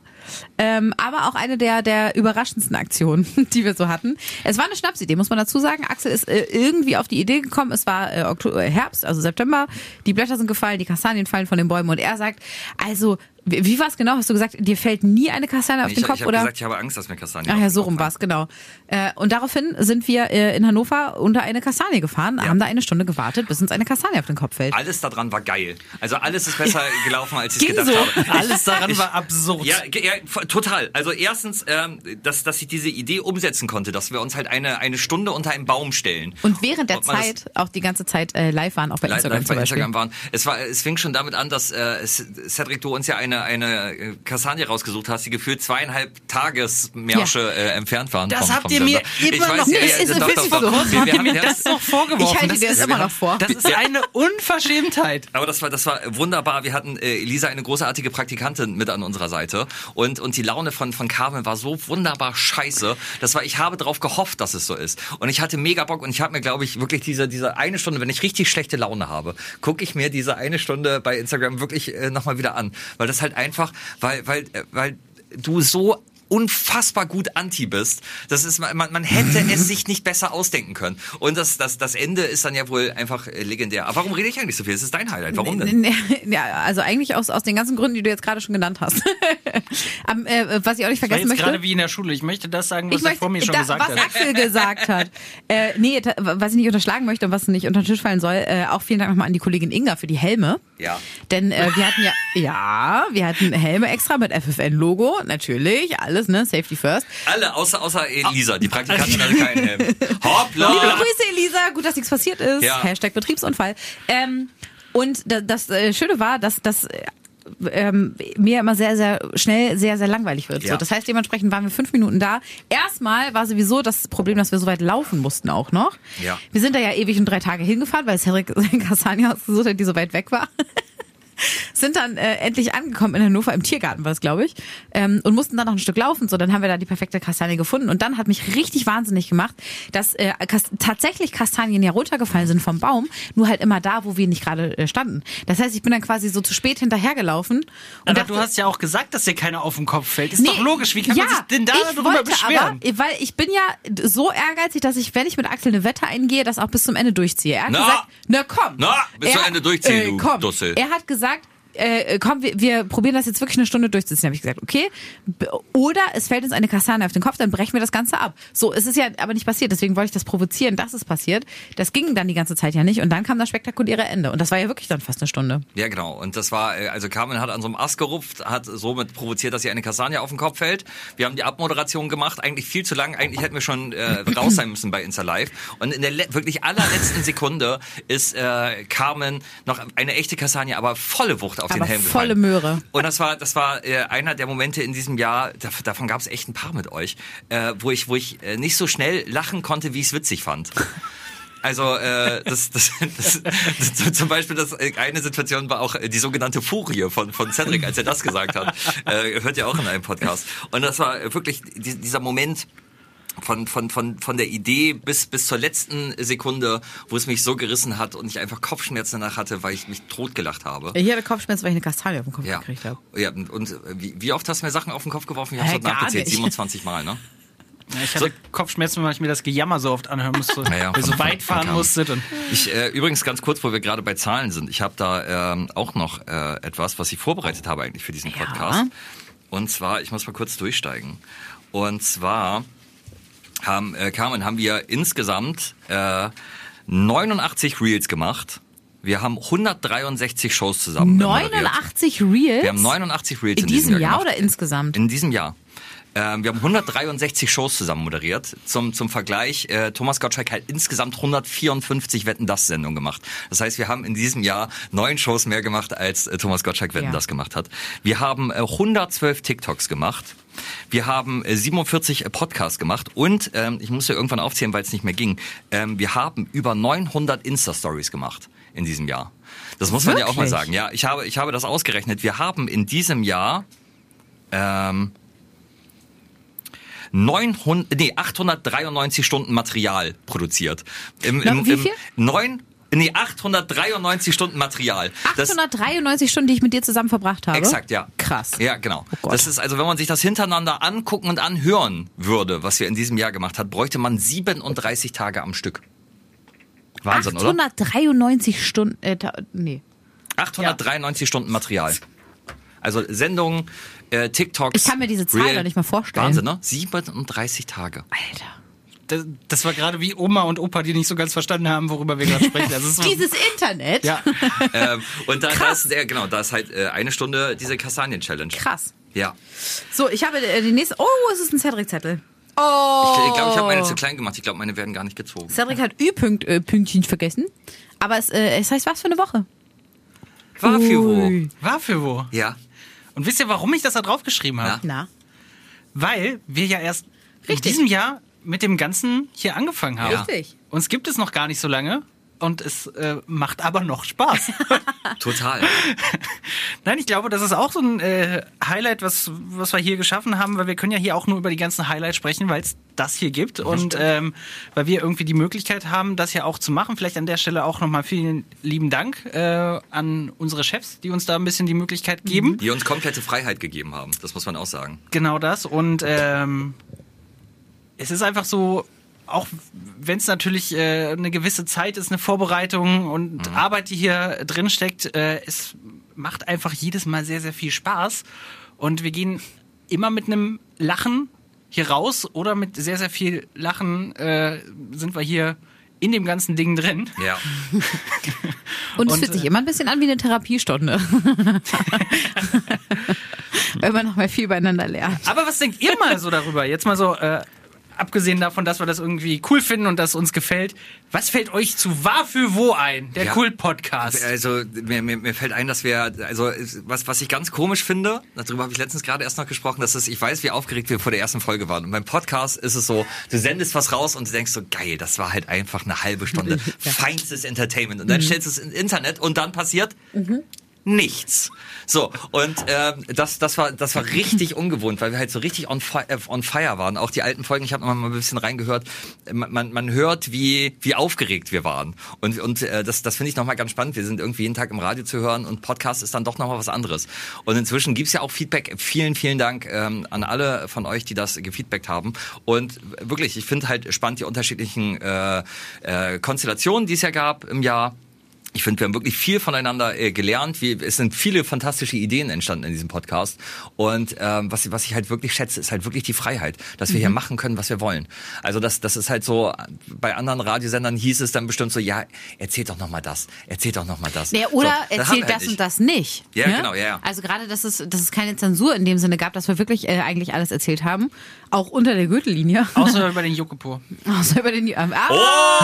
[SPEAKER 2] Ähm, aber auch eine der, der überraschendsten Aktionen, <laughs> die wir so hatten. Es war eine Schnapsidee, muss man dazu sagen. Axel ist äh, irgendwie auf die Idee gekommen. Es war äh, Oktober, äh, Herbst, also September. Die Blätter sind gefallen, die Kastanien fallen von den Bäumen und er sagt, also, wie, wie war es genau? Hast du gesagt, dir fällt nie eine Kastanie auf
[SPEAKER 1] Ich,
[SPEAKER 2] den
[SPEAKER 1] ich
[SPEAKER 2] Kopf?
[SPEAKER 1] habe
[SPEAKER 2] oder?
[SPEAKER 1] gesagt, ich habe Angst, dass mir Kastanien
[SPEAKER 2] Ach ja, so rum
[SPEAKER 1] fallen.
[SPEAKER 2] war's genau. Äh, und daraufhin sind wir äh, in Hannover unter eine Kastanie gefahren, haben da eine Stunde gewartet, bis uns eine Kastanie auf den Kopf fällt.
[SPEAKER 1] Alles daran war geil. Also alles ist besser <laughs> gelaufen, als ich gedacht
[SPEAKER 2] so.
[SPEAKER 1] habe. <laughs>
[SPEAKER 5] Alles daran war absurd.
[SPEAKER 1] Ja, ja, total. Also erstens, ähm, dass, dass ich diese Idee umsetzen konnte, dass wir uns halt eine, eine Stunde unter einem Baum stellen.
[SPEAKER 2] Und während der
[SPEAKER 1] Und
[SPEAKER 2] Zeit auch die ganze Zeit äh, live waren, auch bei
[SPEAKER 1] live
[SPEAKER 2] Instagram
[SPEAKER 1] live bei. Instagram waren. Es war, es fing schon damit an, dass äh, Cedric, du uns ja eine eine, eine äh, Kastanie rausgesucht hast, die gefühlt zweieinhalb Tagesmärsche äh, entfernt waren.
[SPEAKER 5] Das
[SPEAKER 1] vom,
[SPEAKER 5] habt
[SPEAKER 1] vom
[SPEAKER 5] ihr mir immer noch-
[SPEAKER 1] ja,
[SPEAKER 2] ist-
[SPEAKER 1] ja,
[SPEAKER 2] ist
[SPEAKER 1] doch, doch,
[SPEAKER 2] so.
[SPEAKER 1] doch. Wir,
[SPEAKER 5] Habt
[SPEAKER 1] wir
[SPEAKER 5] ihr
[SPEAKER 1] haben,
[SPEAKER 5] mir
[SPEAKER 1] wir
[SPEAKER 5] das noch vorgeworfen?
[SPEAKER 2] Ich halte dir das immer noch vor.
[SPEAKER 5] Das ist eine Unverschämtheit.
[SPEAKER 1] Aber das war, das war wunderbar. Wir hatten äh, Elisa, eine großartige Praktikantin, mit an unserer Seite. Und, und die Laune von, von Carmen war so wunderbar scheiße. Das war, ich habe darauf gehofft, dass es so ist. Und ich hatte mega Bock und ich habe mir, glaube ich, wirklich diese, diese eine Stunde, wenn ich richtig schlechte Laune habe, gucke ich mir diese eine Stunde bei Instagram wirklich äh, nochmal wieder an. Weil das halt einfach, weil, weil, äh, weil du so unfassbar gut anti bist. Das ist man, man hätte <laughs> es sich nicht besser ausdenken können. Und das das das Ende ist dann ja wohl einfach äh, legendär. Aber warum rede ich eigentlich so viel? Das ist dein Highlight. Warum denn?
[SPEAKER 2] Ja, also eigentlich aus, aus den ganzen Gründen, die du jetzt gerade schon genannt hast. <laughs> Am, äh, was ich auch nicht
[SPEAKER 5] War
[SPEAKER 2] vergessen
[SPEAKER 5] jetzt
[SPEAKER 2] möchte.
[SPEAKER 5] gerade wie in der Schule. Ich möchte das sagen, was
[SPEAKER 2] ich
[SPEAKER 5] er
[SPEAKER 2] möchte,
[SPEAKER 5] vor mir schon
[SPEAKER 2] da,
[SPEAKER 5] gesagt
[SPEAKER 2] was
[SPEAKER 5] hat.
[SPEAKER 2] Axel gesagt hat. Äh, nee, was ich nicht unterschlagen möchte und was nicht unter den Tisch fallen soll, äh, auch vielen Dank nochmal an die Kollegin Inga für die Helme.
[SPEAKER 1] Ja.
[SPEAKER 2] Denn äh, wir hatten ja, ja, wir hatten Helme extra mit FFN-Logo, natürlich, alles, ne, Safety First.
[SPEAKER 1] Alle außer außer Elisa, die Praktikantin hatte keinen Helm. <laughs>
[SPEAKER 2] Liebe
[SPEAKER 1] Hoppla!
[SPEAKER 2] Grüße, Elisa, gut, dass nichts passiert ist.
[SPEAKER 1] Ja.
[SPEAKER 2] Hashtag Betriebsunfall. Ähm, und da- das äh, Schöne war, dass das äh, ähm, mir immer sehr, sehr schnell sehr, sehr langweilig wird. So,
[SPEAKER 1] Ja.
[SPEAKER 2] das heißt, dementsprechend waren wir fünf Minuten da. Erstmal war sowieso das Problem, dass wir so weit laufen mussten auch noch.
[SPEAKER 1] Ja.
[SPEAKER 2] Wir sind da ja ewig und drei Tage hingefahren, weil Cedric <laughs> sein Kastanie ausgesucht hat, die so weit weg war. Sind dann äh, endlich angekommen in Hannover im Tiergarten war es glaube ich ähm, und mussten dann noch ein Stück laufen so dann haben wir da die perfekte Kastanie gefunden und dann hat mich richtig wahnsinnig gemacht dass äh, Kas tatsächlich Kastanien ja runtergefallen sind vom Baum nur halt immer da wo wir nicht gerade äh, standen das heißt ich bin dann quasi so zu spät hinterhergelaufen und
[SPEAKER 5] Aber
[SPEAKER 2] dachte,
[SPEAKER 5] du hast ja auch gesagt, dass dir keiner auf den Kopf fällt. Ist
[SPEAKER 2] Nee,
[SPEAKER 5] doch logisch. Wie kann
[SPEAKER 2] ja,
[SPEAKER 5] man sich denn da darüber beschweren?
[SPEAKER 2] Aber, weil ich bin ja so ehrgeizig, dass ich, wenn ich mit Axel eine Wette eingehe, das auch bis zum Ende durchziehe. Er hat
[SPEAKER 1] Na?
[SPEAKER 2] gesagt, na komm.
[SPEAKER 1] Na, bis
[SPEAKER 2] Er-
[SPEAKER 1] zum Ende durchziehen, du
[SPEAKER 2] komm.
[SPEAKER 1] Dussel.
[SPEAKER 2] Er hat gesagt, äh, komm, wir, wir probieren das jetzt wirklich eine Stunde durchzuziehen. habe ich gesagt, okay. Oder es fällt uns eine Kastanie auf den Kopf, dann brechen wir das Ganze ab. So, es ist ja aber nicht passiert, deswegen wollte ich das provozieren, dass es passiert. Das ging dann die ganze Zeit ja nicht und dann kam das spektakuläre Ende. Und das war ja wirklich dann fast eine Stunde.
[SPEAKER 1] Ja, genau. Und das war, äh, also Carmen hat an so einem Ast gerupft, hat somit provoziert, dass ihr eine Kastanie auf den Kopf fällt. Wir haben die Abmoderation gemacht, eigentlich viel zu lang. Eigentlich hätten wir schon äh, <clears throat> raus sein müssen bei Insta Live. Und in der wirklich allerletzten Sekunde ist äh, Carmen noch eine echte Kastanie, aber volle Wucht auf den
[SPEAKER 2] Aber
[SPEAKER 1] Helm
[SPEAKER 2] volle
[SPEAKER 1] gefallen.
[SPEAKER 2] Möhre.
[SPEAKER 1] Und das war, das war äh, einer der Momente in diesem Jahr, da, davon gab es echt ein paar mit euch, äh, wo ich, wo ich äh, nicht so schnell lachen konnte, wie ich es witzig fand. Also äh, das, das, das, das, zum Beispiel das äh, eine Situation war auch äh, die sogenannte Furie von von Cedric, als er das gesagt hat. Äh, hört ihr auch in einem Podcast. Und das war wirklich die, dieser Moment von von von von der Idee bis bis zur letzten Sekunde, wo es mich so gerissen hat und ich einfach Kopfschmerzen danach hatte, weil ich mich totgelacht habe.
[SPEAKER 2] Ich hatte Kopfschmerzen, weil ich eine Kastanie auf den Kopf
[SPEAKER 1] Ja.
[SPEAKER 2] gekriegt habe.
[SPEAKER 1] ja. Und wie, wie oft hast du mir Sachen auf den Kopf geworfen? Ich hab's heute
[SPEAKER 2] gar
[SPEAKER 1] nachgezählt.
[SPEAKER 2] nicht.
[SPEAKER 1] 27 Mal, ne?
[SPEAKER 5] Ja, ich hatte Kopfschmerzen, weil ich mir das Gejammer so oft anhören musste.
[SPEAKER 1] Ja, ja,
[SPEAKER 5] weil ihr so weit fahren musstet. Und
[SPEAKER 1] Ich äh, übrigens ganz kurz, wo wir gerade bei Zahlen sind. Ich habe da ähm, auch noch äh, etwas, was ich vorbereitet habe eigentlich für diesen
[SPEAKER 2] Ja.
[SPEAKER 1] Podcast. Und zwar, ich muss mal kurz durchsteigen. Und zwar haben äh, Carmen, haben wir insgesamt äh, 89 Reels gemacht. Wir haben 163 Shows zusammen. moderiert.
[SPEAKER 2] 89 Reels?
[SPEAKER 1] Wir haben 89 Reels
[SPEAKER 2] in diesem Jahr
[SPEAKER 1] gemacht.
[SPEAKER 2] oder insgesamt?
[SPEAKER 1] In diesem Jahr. Ähm, wir haben 163 Shows zusammen moderiert. Zum, zum Vergleich, äh, Thomas Gottschalk hat insgesamt 154 Wetten das Sendungen gemacht. Das heißt, wir haben in diesem Jahr neun Shows mehr gemacht, als äh, Thomas Gottschalk Wetten
[SPEAKER 2] Ja.
[SPEAKER 1] das gemacht hat. Wir haben äh, 112 TikToks gemacht. Wir haben äh, 47 Podcasts gemacht und ähm, ich musste irgendwann aufzählen, weil es nicht mehr ging. Ähm, wir haben über 900 Insta-Stories gemacht in diesem Jahr. Das muss man ja auch mal sagen. Ja, ich habe, ich habe das ausgerechnet. Wir haben in diesem Jahr ähm, 900, nee, 893 Stunden Material produziert. Im,
[SPEAKER 2] Na, wie viel?
[SPEAKER 1] neun, nee, 893 Stunden Material. Das-
[SPEAKER 2] 893 Stunden, die ich mit dir zusammen verbracht habe.
[SPEAKER 1] Exakt, ja.
[SPEAKER 2] Krass.
[SPEAKER 1] Ja, genau.
[SPEAKER 2] Oh
[SPEAKER 1] das ist also, wenn man sich das hintereinander angucken und anhören würde, was wir in diesem Jahr gemacht hat, bräuchte man 37 Tage am Stück. Wahnsinn, oder?
[SPEAKER 2] 893 Stunden, äh, nee.
[SPEAKER 1] 893 Stunden Material. Also Sendungen, äh, TikToks.
[SPEAKER 2] Ich kann mir diese Zahl doch nicht mal vorstellen.
[SPEAKER 1] Wahnsinn, ne? 37 Tage.
[SPEAKER 2] Alter.
[SPEAKER 5] Das, das war gerade wie Oma und Opa, die nicht so ganz verstanden haben, worüber wir gerade sprechen. Also
[SPEAKER 2] Dieses Internet?
[SPEAKER 5] ja. <laughs>
[SPEAKER 1] ähm, und da, da
[SPEAKER 2] Krass.
[SPEAKER 1] ist, ja, genau, da ist halt äh, eine Stunde diese Kastanien-Challenge.
[SPEAKER 2] Krass.
[SPEAKER 1] Ja.
[SPEAKER 2] So, ich habe äh, die nächste. Oh, es ist ein Cedric-Zettel.
[SPEAKER 1] Ich,
[SPEAKER 2] Oh.
[SPEAKER 1] ich glaube, ich habe meine zu klein gemacht. Ich glaube, meine werden gar nicht gezogen.
[SPEAKER 2] Cedric hat Ü-Pünktchen äh, vergessen. Aber es, äh, es heißt was für eine Woche?
[SPEAKER 1] War für wo?
[SPEAKER 2] Ui.
[SPEAKER 5] War für wo?
[SPEAKER 1] Ja.
[SPEAKER 5] Und wisst ihr, warum ich das da drauf geschrieben habe?
[SPEAKER 1] Ja.
[SPEAKER 2] Na?
[SPEAKER 5] Weil wir ja erst in
[SPEAKER 2] Richtig.
[SPEAKER 5] diesem Jahr mit dem Ganzen hier angefangen haben.
[SPEAKER 2] Richtig.
[SPEAKER 5] Uns gibt es noch gar nicht so lange und es äh, macht aber noch Spaß. <laughs>
[SPEAKER 1] Total. <laughs>
[SPEAKER 5] Nein, ich glaube, das ist auch so ein äh, Highlight, was, was wir hier geschaffen haben, weil wir können ja hier auch nur über die ganzen Highlights sprechen, weil es das hier gibt und ähm, weil wir irgendwie die Möglichkeit haben, das ja auch zu machen. Vielleicht an der Stelle auch nochmal vielen lieben Dank äh, an unsere Chefs, die uns da ein bisschen die Möglichkeit geben.
[SPEAKER 1] Die uns komplette Freiheit gegeben haben. Das muss man auch sagen.
[SPEAKER 5] Genau das. Und ähm, es ist einfach so, auch wenn es natürlich äh, eine gewisse Zeit ist, eine Vorbereitung und Arbeit, die hier drin steckt, äh, es macht einfach jedes Mal sehr, sehr viel Spaß. Und wir gehen immer mit einem Lachen hier raus oder mit sehr, sehr viel Lachen äh, sind wir hier in dem ganzen Ding drin.
[SPEAKER 1] Ja. <laughs>
[SPEAKER 2] Und es fühlt sich
[SPEAKER 5] äh,
[SPEAKER 2] immer ein bisschen an wie eine Therapiestunde. <laughs> Weil man noch mal viel beieinander lernt.
[SPEAKER 5] Aber was denkt ihr mal so darüber? Jetzt mal so, äh, abgesehen davon, dass wir das irgendwie cool finden und dass uns gefällt, was fällt euch zu Wahr für Wo ein? Der
[SPEAKER 1] Ja.
[SPEAKER 5] Kult-Podcast.
[SPEAKER 1] Also mir, mir, mir fällt ein, dass wir, also was, was ich ganz komisch finde, darüber habe ich letztens gerade erst noch gesprochen, dass es, ich weiß, wie aufgeregt wir vor der ersten Folge waren. Und beim Podcast ist es so, du sendest was raus und du denkst so, geil, das war halt einfach eine halbe Stunde <laughs> feinstes Entertainment. Und dann stellst du es ins Internet und dann passiert nichts. So, und ähm, das, das, war, das war richtig <laughs> ungewohnt, weil wir halt so richtig on, fi äh, on fire waren. Auch die alten Folgen, ich habe noch mal ein bisschen reingehört, man, man, man hört, wie, wie aufgeregt wir waren. Und, und äh, das, das finde ich nochmal ganz spannend. Wir sind irgendwie jeden Tag im Radio zu hören und Podcast ist dann doch nochmal was anderes. Und inzwischen gibt's ja auch Feedback. Vielen, vielen Dank ähm, an alle von euch, die das gefeedbackt haben. Und wirklich, ich finde halt spannend die unterschiedlichen äh, äh, Konstellationen, die es ja gab im Jahr. Ich finde, wir haben wirklich viel voneinander äh, gelernt. Wir, es sind viele fantastische Ideen entstanden in diesem Podcast. Und ähm, was, was ich halt wirklich schätze, ist halt wirklich die Freiheit, dass wir hier machen können, was wir wollen. Also das, das ist halt so, bei anderen Radiosendern hieß es dann bestimmt so, ja, erzählt doch noch mal das, erzählt doch noch mal das.
[SPEAKER 2] Ja, oder
[SPEAKER 1] so, das wir
[SPEAKER 2] erzählt
[SPEAKER 1] halt
[SPEAKER 2] das und das nicht.
[SPEAKER 1] Ja,
[SPEAKER 2] ne?
[SPEAKER 1] genau, ja, ja.
[SPEAKER 2] Also gerade, dass es, dass es keine Zensur in dem Sinne gab, dass wir wirklich äh, eigentlich alles erzählt haben. Auch unter der Gürtellinie.
[SPEAKER 5] Außer <laughs> über den Jokopur.
[SPEAKER 2] Außer über den. Ähm, ah,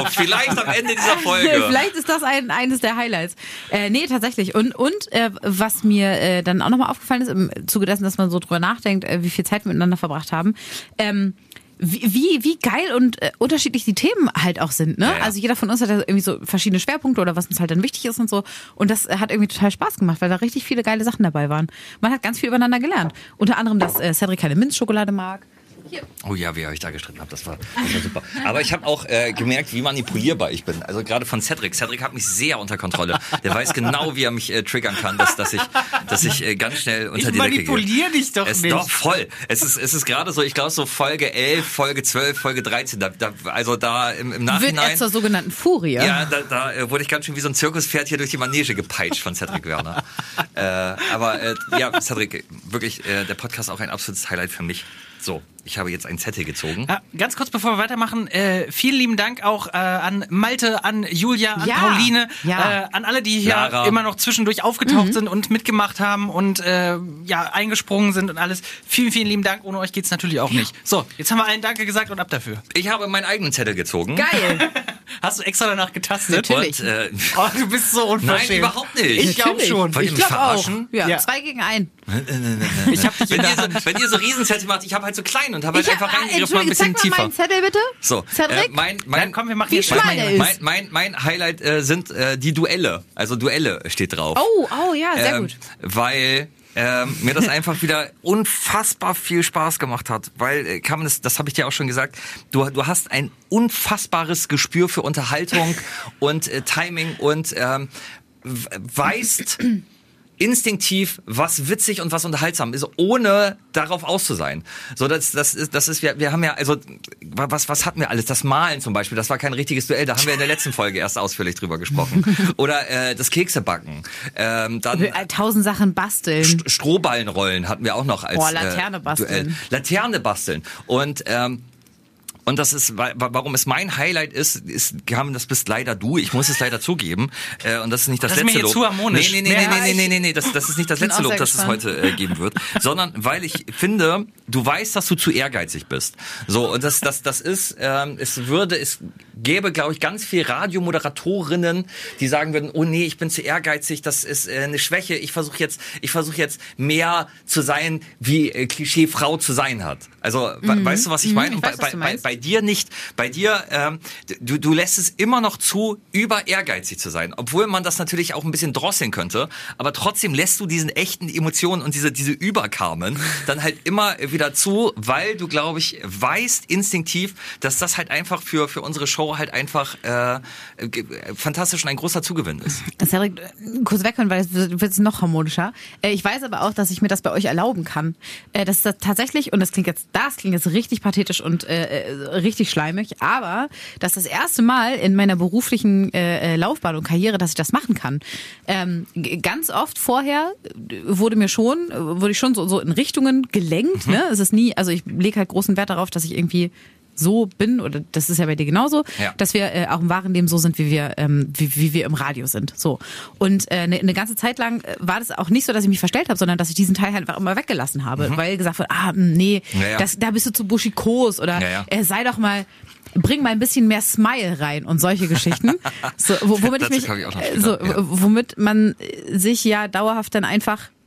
[SPEAKER 1] Oh, vielleicht am Ende dieser <laughs> Folge.
[SPEAKER 2] Vielleicht ist das ein, eines der Highlights. Äh, nee, tatsächlich. Und, und äh, was mir äh, dann auch nochmal aufgefallen ist, im Zuge dessen, dass man so drüber nachdenkt, äh, wie viel Zeit wir miteinander verbracht haben, ähm, wie, wie, wie geil und äh, unterschiedlich die Themen halt auch sind. Ne?
[SPEAKER 1] Ja, ja.
[SPEAKER 2] Also jeder von uns hat ja irgendwie so verschiedene Schwerpunkte oder was uns halt dann wichtig ist und so. Und das hat irgendwie total Spaß gemacht, weil da richtig viele geile Sachen dabei waren. Man hat ganz viel übereinander gelernt. Unter anderem, dass äh, Cedric keine Minzschokolade mag.
[SPEAKER 1] Oh ja, wie ihr euch da gestritten habt, das war, das war super. Aber ich habe auch äh, gemerkt, wie manipulierbar ich bin. Also gerade von Cedric. Cedric hat mich sehr unter Kontrolle. Der weiß genau, wie er mich äh, triggern kann, dass, dass ich, dass ich äh, ganz schnell unter
[SPEAKER 5] Ich
[SPEAKER 1] die Decke gehe.
[SPEAKER 5] manipuliere dich doch
[SPEAKER 1] es,
[SPEAKER 5] nicht.
[SPEAKER 1] Doch, voll. Es ist, es ist gerade so, ich glaube so Folge 11, Folge 12, Folge 13. Da, da, also da im, im
[SPEAKER 2] Wird er
[SPEAKER 1] Nachhinein...
[SPEAKER 2] zur sogenannten Furie.
[SPEAKER 1] Ja, da, da äh, wurde ich ganz schön wie so ein Zirkuspferd hier durch die Manege gepeitscht von Cedric Werner. äh, aber äh, ja, Cedric, wirklich äh, der Podcast auch ein absolutes Highlight für mich. So, ich habe jetzt einen Zettel gezogen.
[SPEAKER 5] Ja, ganz kurz, bevor wir weitermachen, äh, vielen lieben Dank auch äh, an Malte, an Julia, an
[SPEAKER 2] Ja,
[SPEAKER 5] Pauline,
[SPEAKER 2] ja.
[SPEAKER 5] Äh, an alle, die hier
[SPEAKER 1] Lara.
[SPEAKER 5] immer noch zwischendurch aufgetaucht sind und mitgemacht haben und äh, ja eingesprungen sind und alles. Vielen, vielen lieben Dank. Ohne euch geht's natürlich auch nicht. So, jetzt haben wir allen Danke gesagt und ab dafür.
[SPEAKER 1] Ich habe meinen eigenen Zettel gezogen.
[SPEAKER 2] Geil. <laughs>
[SPEAKER 5] Hast du extra danach getastet?
[SPEAKER 2] Natürlich.
[SPEAKER 1] Und, äh,
[SPEAKER 5] Oh, du bist so unverschämt.
[SPEAKER 1] Nein, überhaupt nicht.
[SPEAKER 5] Ich glaube schon.
[SPEAKER 1] Wollt
[SPEAKER 2] Ich glaube auch. Ja,
[SPEAKER 5] Ja.
[SPEAKER 2] zwei gegen ein. <laughs>
[SPEAKER 5] Ich hab dich
[SPEAKER 1] wenn, ihr so, wenn ihr so Riesenzettel macht, ich habe halt so klein und habe halt
[SPEAKER 2] Ich
[SPEAKER 1] einfach
[SPEAKER 2] hab-
[SPEAKER 1] reingegriffen, mal ein bisschen tiefer.
[SPEAKER 2] zeig mal meinen Zettel bitte.
[SPEAKER 1] So,
[SPEAKER 2] Cedric?
[SPEAKER 1] äh, mein, mein,
[SPEAKER 5] Nein, komm, wir machen
[SPEAKER 2] Wie
[SPEAKER 5] jetzt hier.
[SPEAKER 2] ist.
[SPEAKER 1] mein, mein, mein Highlight äh, sind äh, die Duelle. Also Duelle steht drauf.
[SPEAKER 2] Oh, oh ja, sehr
[SPEAKER 1] ähm,
[SPEAKER 2] gut.
[SPEAKER 1] Weil ähm, mir das einfach <laughs> wieder unfassbar viel Spaß gemacht hat. Weil, äh, kann man das, das habe ich dir auch schon gesagt, du, du hast ein unfassbares Gespür für Unterhaltung <laughs> und äh, Timing und ähm, weißt instinktiv, was witzig und was unterhaltsam ist, ohne darauf aus zu sein. So, das, das ist, das ist, wir, wir haben ja, also, was, was hatten wir alles? Das Malen zum Beispiel, das war kein richtiges Duell, da haben wir in der letzten Folge erst ausführlich drüber gesprochen. <laughs> Oder äh, das Keksebacken. Ähm, dann
[SPEAKER 2] Äh, Tausend Sachen basteln.
[SPEAKER 1] St- Strohballenrollen hatten wir auch noch als
[SPEAKER 2] Boah, Laterne
[SPEAKER 1] äh,
[SPEAKER 2] basteln.
[SPEAKER 1] Duell. Laterne basteln. Und ähm, Und das ist, wa- wa- warum es mein Highlight ist, ist, Carmen, das bist leider du. Ich muss es leider zugeben. Äh, und das ist nicht das,
[SPEAKER 5] Das ist mir
[SPEAKER 1] letzte Lob.
[SPEAKER 5] zu harmonisch.
[SPEAKER 1] Nee, nee, nee, nee, nee, nee, nee, nee, das, das ist nicht das letzte Lob, das es heute äh, geben wird, <laughs> sondern weil ich finde, du weißt, dass du zu ehrgeizig bist. So, und das, das, das ist, ähm, es würde, es gäbe, glaube ich, ganz viel Radiomoderatorinnen, die sagen würden, oh nee, ich bin zu ehrgeizig, das ist äh, eine Schwäche, ich versuche jetzt, ich versuche jetzt mehr zu sein, wie äh, Klischee Frau zu sein hat. Also, we- weißt du, was ich meine?
[SPEAKER 2] Mhm. ich
[SPEAKER 1] Und bei, bei, bei, bei dir nicht. Bei dir, ähm, du, du lässt es immer noch zu, über ehrgeizig zu sein, obwohl man das natürlich auch ein bisschen drosseln könnte. Aber trotzdem lässt du diesen echten Emotionen und diese diese Überkamen dann halt immer wieder zu, weil du, glaube ich, weißt instinktiv, dass das halt einfach für für unsere Show halt einfach äh, fantastisch und ein großer Zugewinn ist. <laughs>
[SPEAKER 2] Cedric, äh, kurz weghören, weil es wird noch harmonischer. Äh, Ich weiß aber auch, dass ich mir das bei euch erlauben kann. Äh, Das ist tatsächlich, und das klingt jetzt, das klingt jetzt richtig pathetisch und äh, richtig schleimig, aber das ist das erste Mal in meiner beruflichen äh, Laufbahn und Karriere, dass ich das machen kann. Ähm, ganz oft vorher wurde mir schon, wurde ich schon so, so in Richtungen gelenkt. Ne? Es ist nie, also ich lege halt großen Wert darauf, dass ich irgendwie so bin, oder das ist ja bei dir genauso,
[SPEAKER 1] Ja.
[SPEAKER 2] dass wir äh, auch im wahren Leben so sind, wie wir, ähm, wie, wie wir im Radio sind. So. Und eine äh, ne ganze Zeit lang äh, war das auch nicht so, dass ich mich verstellt habe, sondern dass ich diesen Teil halt einfach immer weggelassen habe, weil gesagt wird, ah, mh, nee,
[SPEAKER 1] Mhm. Ja, ja.
[SPEAKER 2] Das, da bist du zu buschikos oder. Äh, sei doch mal. Bring mal ein bisschen mehr Smile rein und solche Geschichten. <laughs> So, wo, womit ich mich,
[SPEAKER 1] ich
[SPEAKER 2] äh, so, womit man sich ja dauerhaft dann einfach ein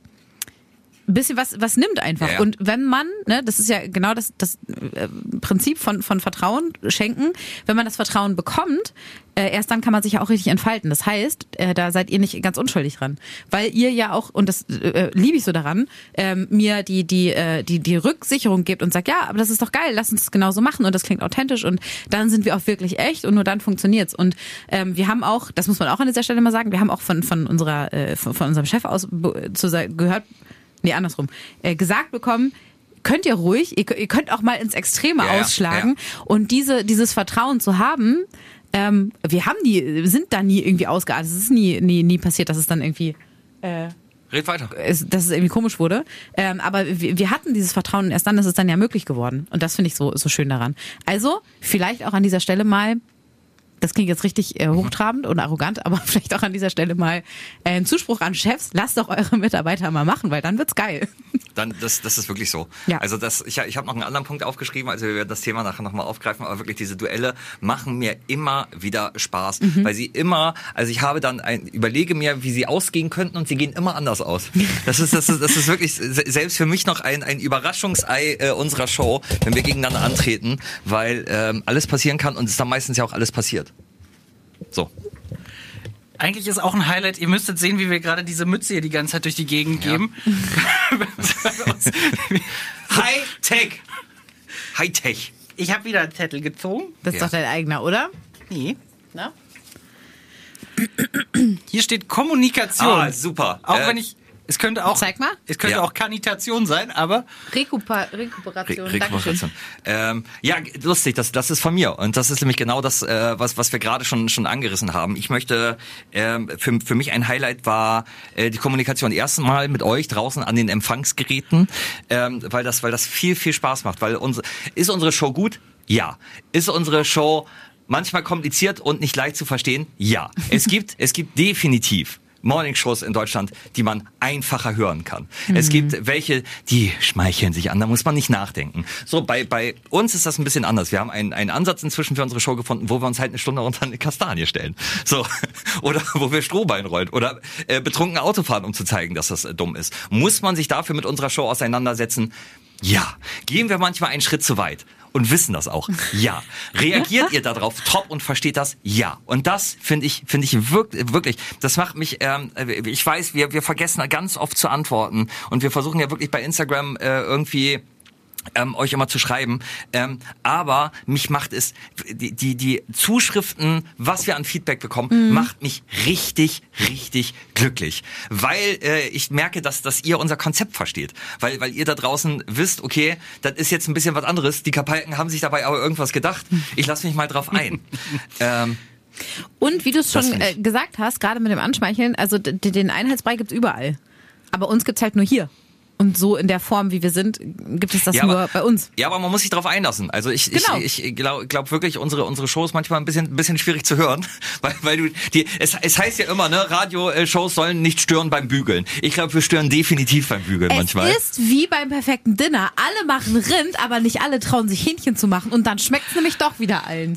[SPEAKER 2] bisschen was, was nimmt einfach.
[SPEAKER 1] Ja, ja.
[SPEAKER 2] Und wenn man, ne, das ist ja genau das, das äh, Prinzip von, von Vertrauen schenken, wenn man das Vertrauen bekommt, äh, erst dann kann man sich ja auch richtig entfalten. Das heißt, äh, da seid ihr nicht ganz unschuldig dran. Weil ihr ja auch, und das äh, liebe ich so daran, ähm, mir die, die, äh, die, die Rücksicherung gibt und sagt, ja, aber das ist doch geil, lass uns das genauso machen und das klingt authentisch und dann sind wir auch wirklich echt und nur dann funktioniert's. Und ähm, wir haben auch, das muss man auch an dieser Stelle mal sagen, wir haben auch von, von unserer, äh, von, von unserem Chef aus zu, gehört, nee, andersrum, äh, gesagt bekommen, könnt ihr ruhig, ihr, ihr könnt auch mal ins Extreme
[SPEAKER 1] Ja, ja,
[SPEAKER 2] ausschlagen und diese, dieses Vertrauen zu haben, ähm, wir haben die, sind da nie irgendwie ausgeartet. Es ist nie, nie, nie passiert, dass es dann irgendwie
[SPEAKER 1] Red weiter.
[SPEAKER 2] dass es irgendwie komisch wurde. Ähm, aber wir, wir hatten dieses Vertrauen und erst dann ist es dann ja möglich geworden. Und das finde ich so, so schön daran. Also, vielleicht auch an dieser Stelle mal, das klingt jetzt richtig äh, hochtrabend und arrogant, aber <laughs> vielleicht auch an dieser Stelle mal äh, ein Zuspruch an Chefs, lasst doch eure Mitarbeiter mal machen, weil dann wird's geil.
[SPEAKER 1] Dann, das, das ist wirklich so.
[SPEAKER 2] Ja.
[SPEAKER 1] Also das, ich, ich habe noch einen anderen Punkt aufgeschrieben, also wir werden das Thema nachher nochmal aufgreifen, aber wirklich diese Duelle machen mir immer wieder Spaß,
[SPEAKER 2] Mhm.
[SPEAKER 1] weil sie immer, also ich habe dann ein, überlege mir, wie sie ausgehen könnten und sie gehen immer anders aus. <laughs> Das ist, das ist, das ist wirklich se- selbst für mich noch ein, ein Überraschungsei äh, unserer Show, wenn wir gegeneinander antreten, weil ähm, alles passieren kann und es dann meistens ja auch alles passiert. So.
[SPEAKER 5] Eigentlich ist auch ein Highlight, ihr müsstet sehen, wie wir gerade diese Mütze hier die ganze Zeit durch die Gegend geben. <laughs>
[SPEAKER 1] High Tech. High Tech.
[SPEAKER 5] ich habe wieder einen Zettel gezogen.
[SPEAKER 2] Das ist
[SPEAKER 1] Ja.
[SPEAKER 2] doch dein eigener, oder?
[SPEAKER 5] Nee.
[SPEAKER 2] Na?
[SPEAKER 5] Hier steht Kommunikation.
[SPEAKER 1] Ah, super.
[SPEAKER 5] Auch
[SPEAKER 1] Äh,
[SPEAKER 5] wenn ich, es könnte auch,
[SPEAKER 2] Zeig mal.
[SPEAKER 5] es könnte
[SPEAKER 1] Ja.
[SPEAKER 5] auch Kanitation sein, aber
[SPEAKER 2] Rekupa
[SPEAKER 1] Re
[SPEAKER 2] Rekuperation.
[SPEAKER 1] Rekuperation. Ähm, ja, lustig, das, das ist von mir. Und das ist nämlich genau das, äh, was, was wir gerade schon, schon angerissen haben. Ich möchte, ähm, für, für mich ein Highlight war äh, die Kommunikation. Erstens Mal mit euch draußen an den Empfangsgeräten, ähm, weil, das, weil das viel, viel Spaß macht. Weil unsere, ist unsere Show gut? Ja. Ist unsere Show manchmal kompliziert und nicht leicht zu verstehen? Ja. Es gibt, es gibt definitiv Morningshows in Deutschland, die man einfacher hören kann. Es gibt welche, die schmeicheln sich an, da muss man nicht nachdenken. So, bei, bei uns ist das ein bisschen anders. Wir haben einen, einen Ansatz inzwischen für unsere Show gefunden, wo wir uns halt eine Stunde unter eine Kastanie stellen. So. <laughs> Oder wo wir Strohbein rollen. Oder äh, betrunken Auto fahren, um zu zeigen, dass das äh, dumm ist. Muss man sich dafür mit unserer Show auseinandersetzen? Ja. Gehen wir manchmal einen Schritt zu weit? Und wissen das auch. Ja. Reagiert <laughs> ihr darauf top und versteht das? Ja. Und das finde ich, finde ich wirklich, wirklich, das macht mich, ähm, ich weiß, wir, wir vergessen ganz oft zu antworten und wir versuchen ja wirklich bei Instagram äh, irgendwie ähm, euch immer zu schreiben. Ähm, aber mich macht es, die, die, die Zuschriften, was wir an Feedback bekommen, macht mich richtig, richtig glücklich. Weil äh, ich merke, dass, dass ihr unser Konzept versteht. Weil, weil ihr da draußen wisst, okay, das ist jetzt ein bisschen was anderes. Die Kapalken haben sich dabei aber irgendwas gedacht. Ich lasse mich mal drauf ein. <laughs> ähm,
[SPEAKER 2] Und wie du es schon äh, gesagt hast, gerade mit dem Anschmeicheln, also den Einheitsbrei gibt's überall. Aber uns gibt's halt nur hier. Und so in der Form, wie wir sind, gibt es das
[SPEAKER 1] Ja,
[SPEAKER 2] nur
[SPEAKER 1] aber-
[SPEAKER 2] bei uns.
[SPEAKER 1] Ja, aber man muss sich darauf einlassen. Also ich,
[SPEAKER 2] Genau.
[SPEAKER 1] ich, ich glaube glaub wirklich, unsere unsere Shows manchmal ein bisschen ein bisschen schwierig zu hören, <laughs> weil weil du die es, es heißt ja immer, ne, Radioshows sollen nicht stören beim Bügeln. Ich glaube, wir stören definitiv beim Bügeln
[SPEAKER 2] Es
[SPEAKER 1] manchmal.
[SPEAKER 2] ist wie beim perfekten Dinner. Alle machen Rind, aber nicht alle trauen sich Hähnchen zu machen. Und dann schmeckt es nämlich doch wieder allen.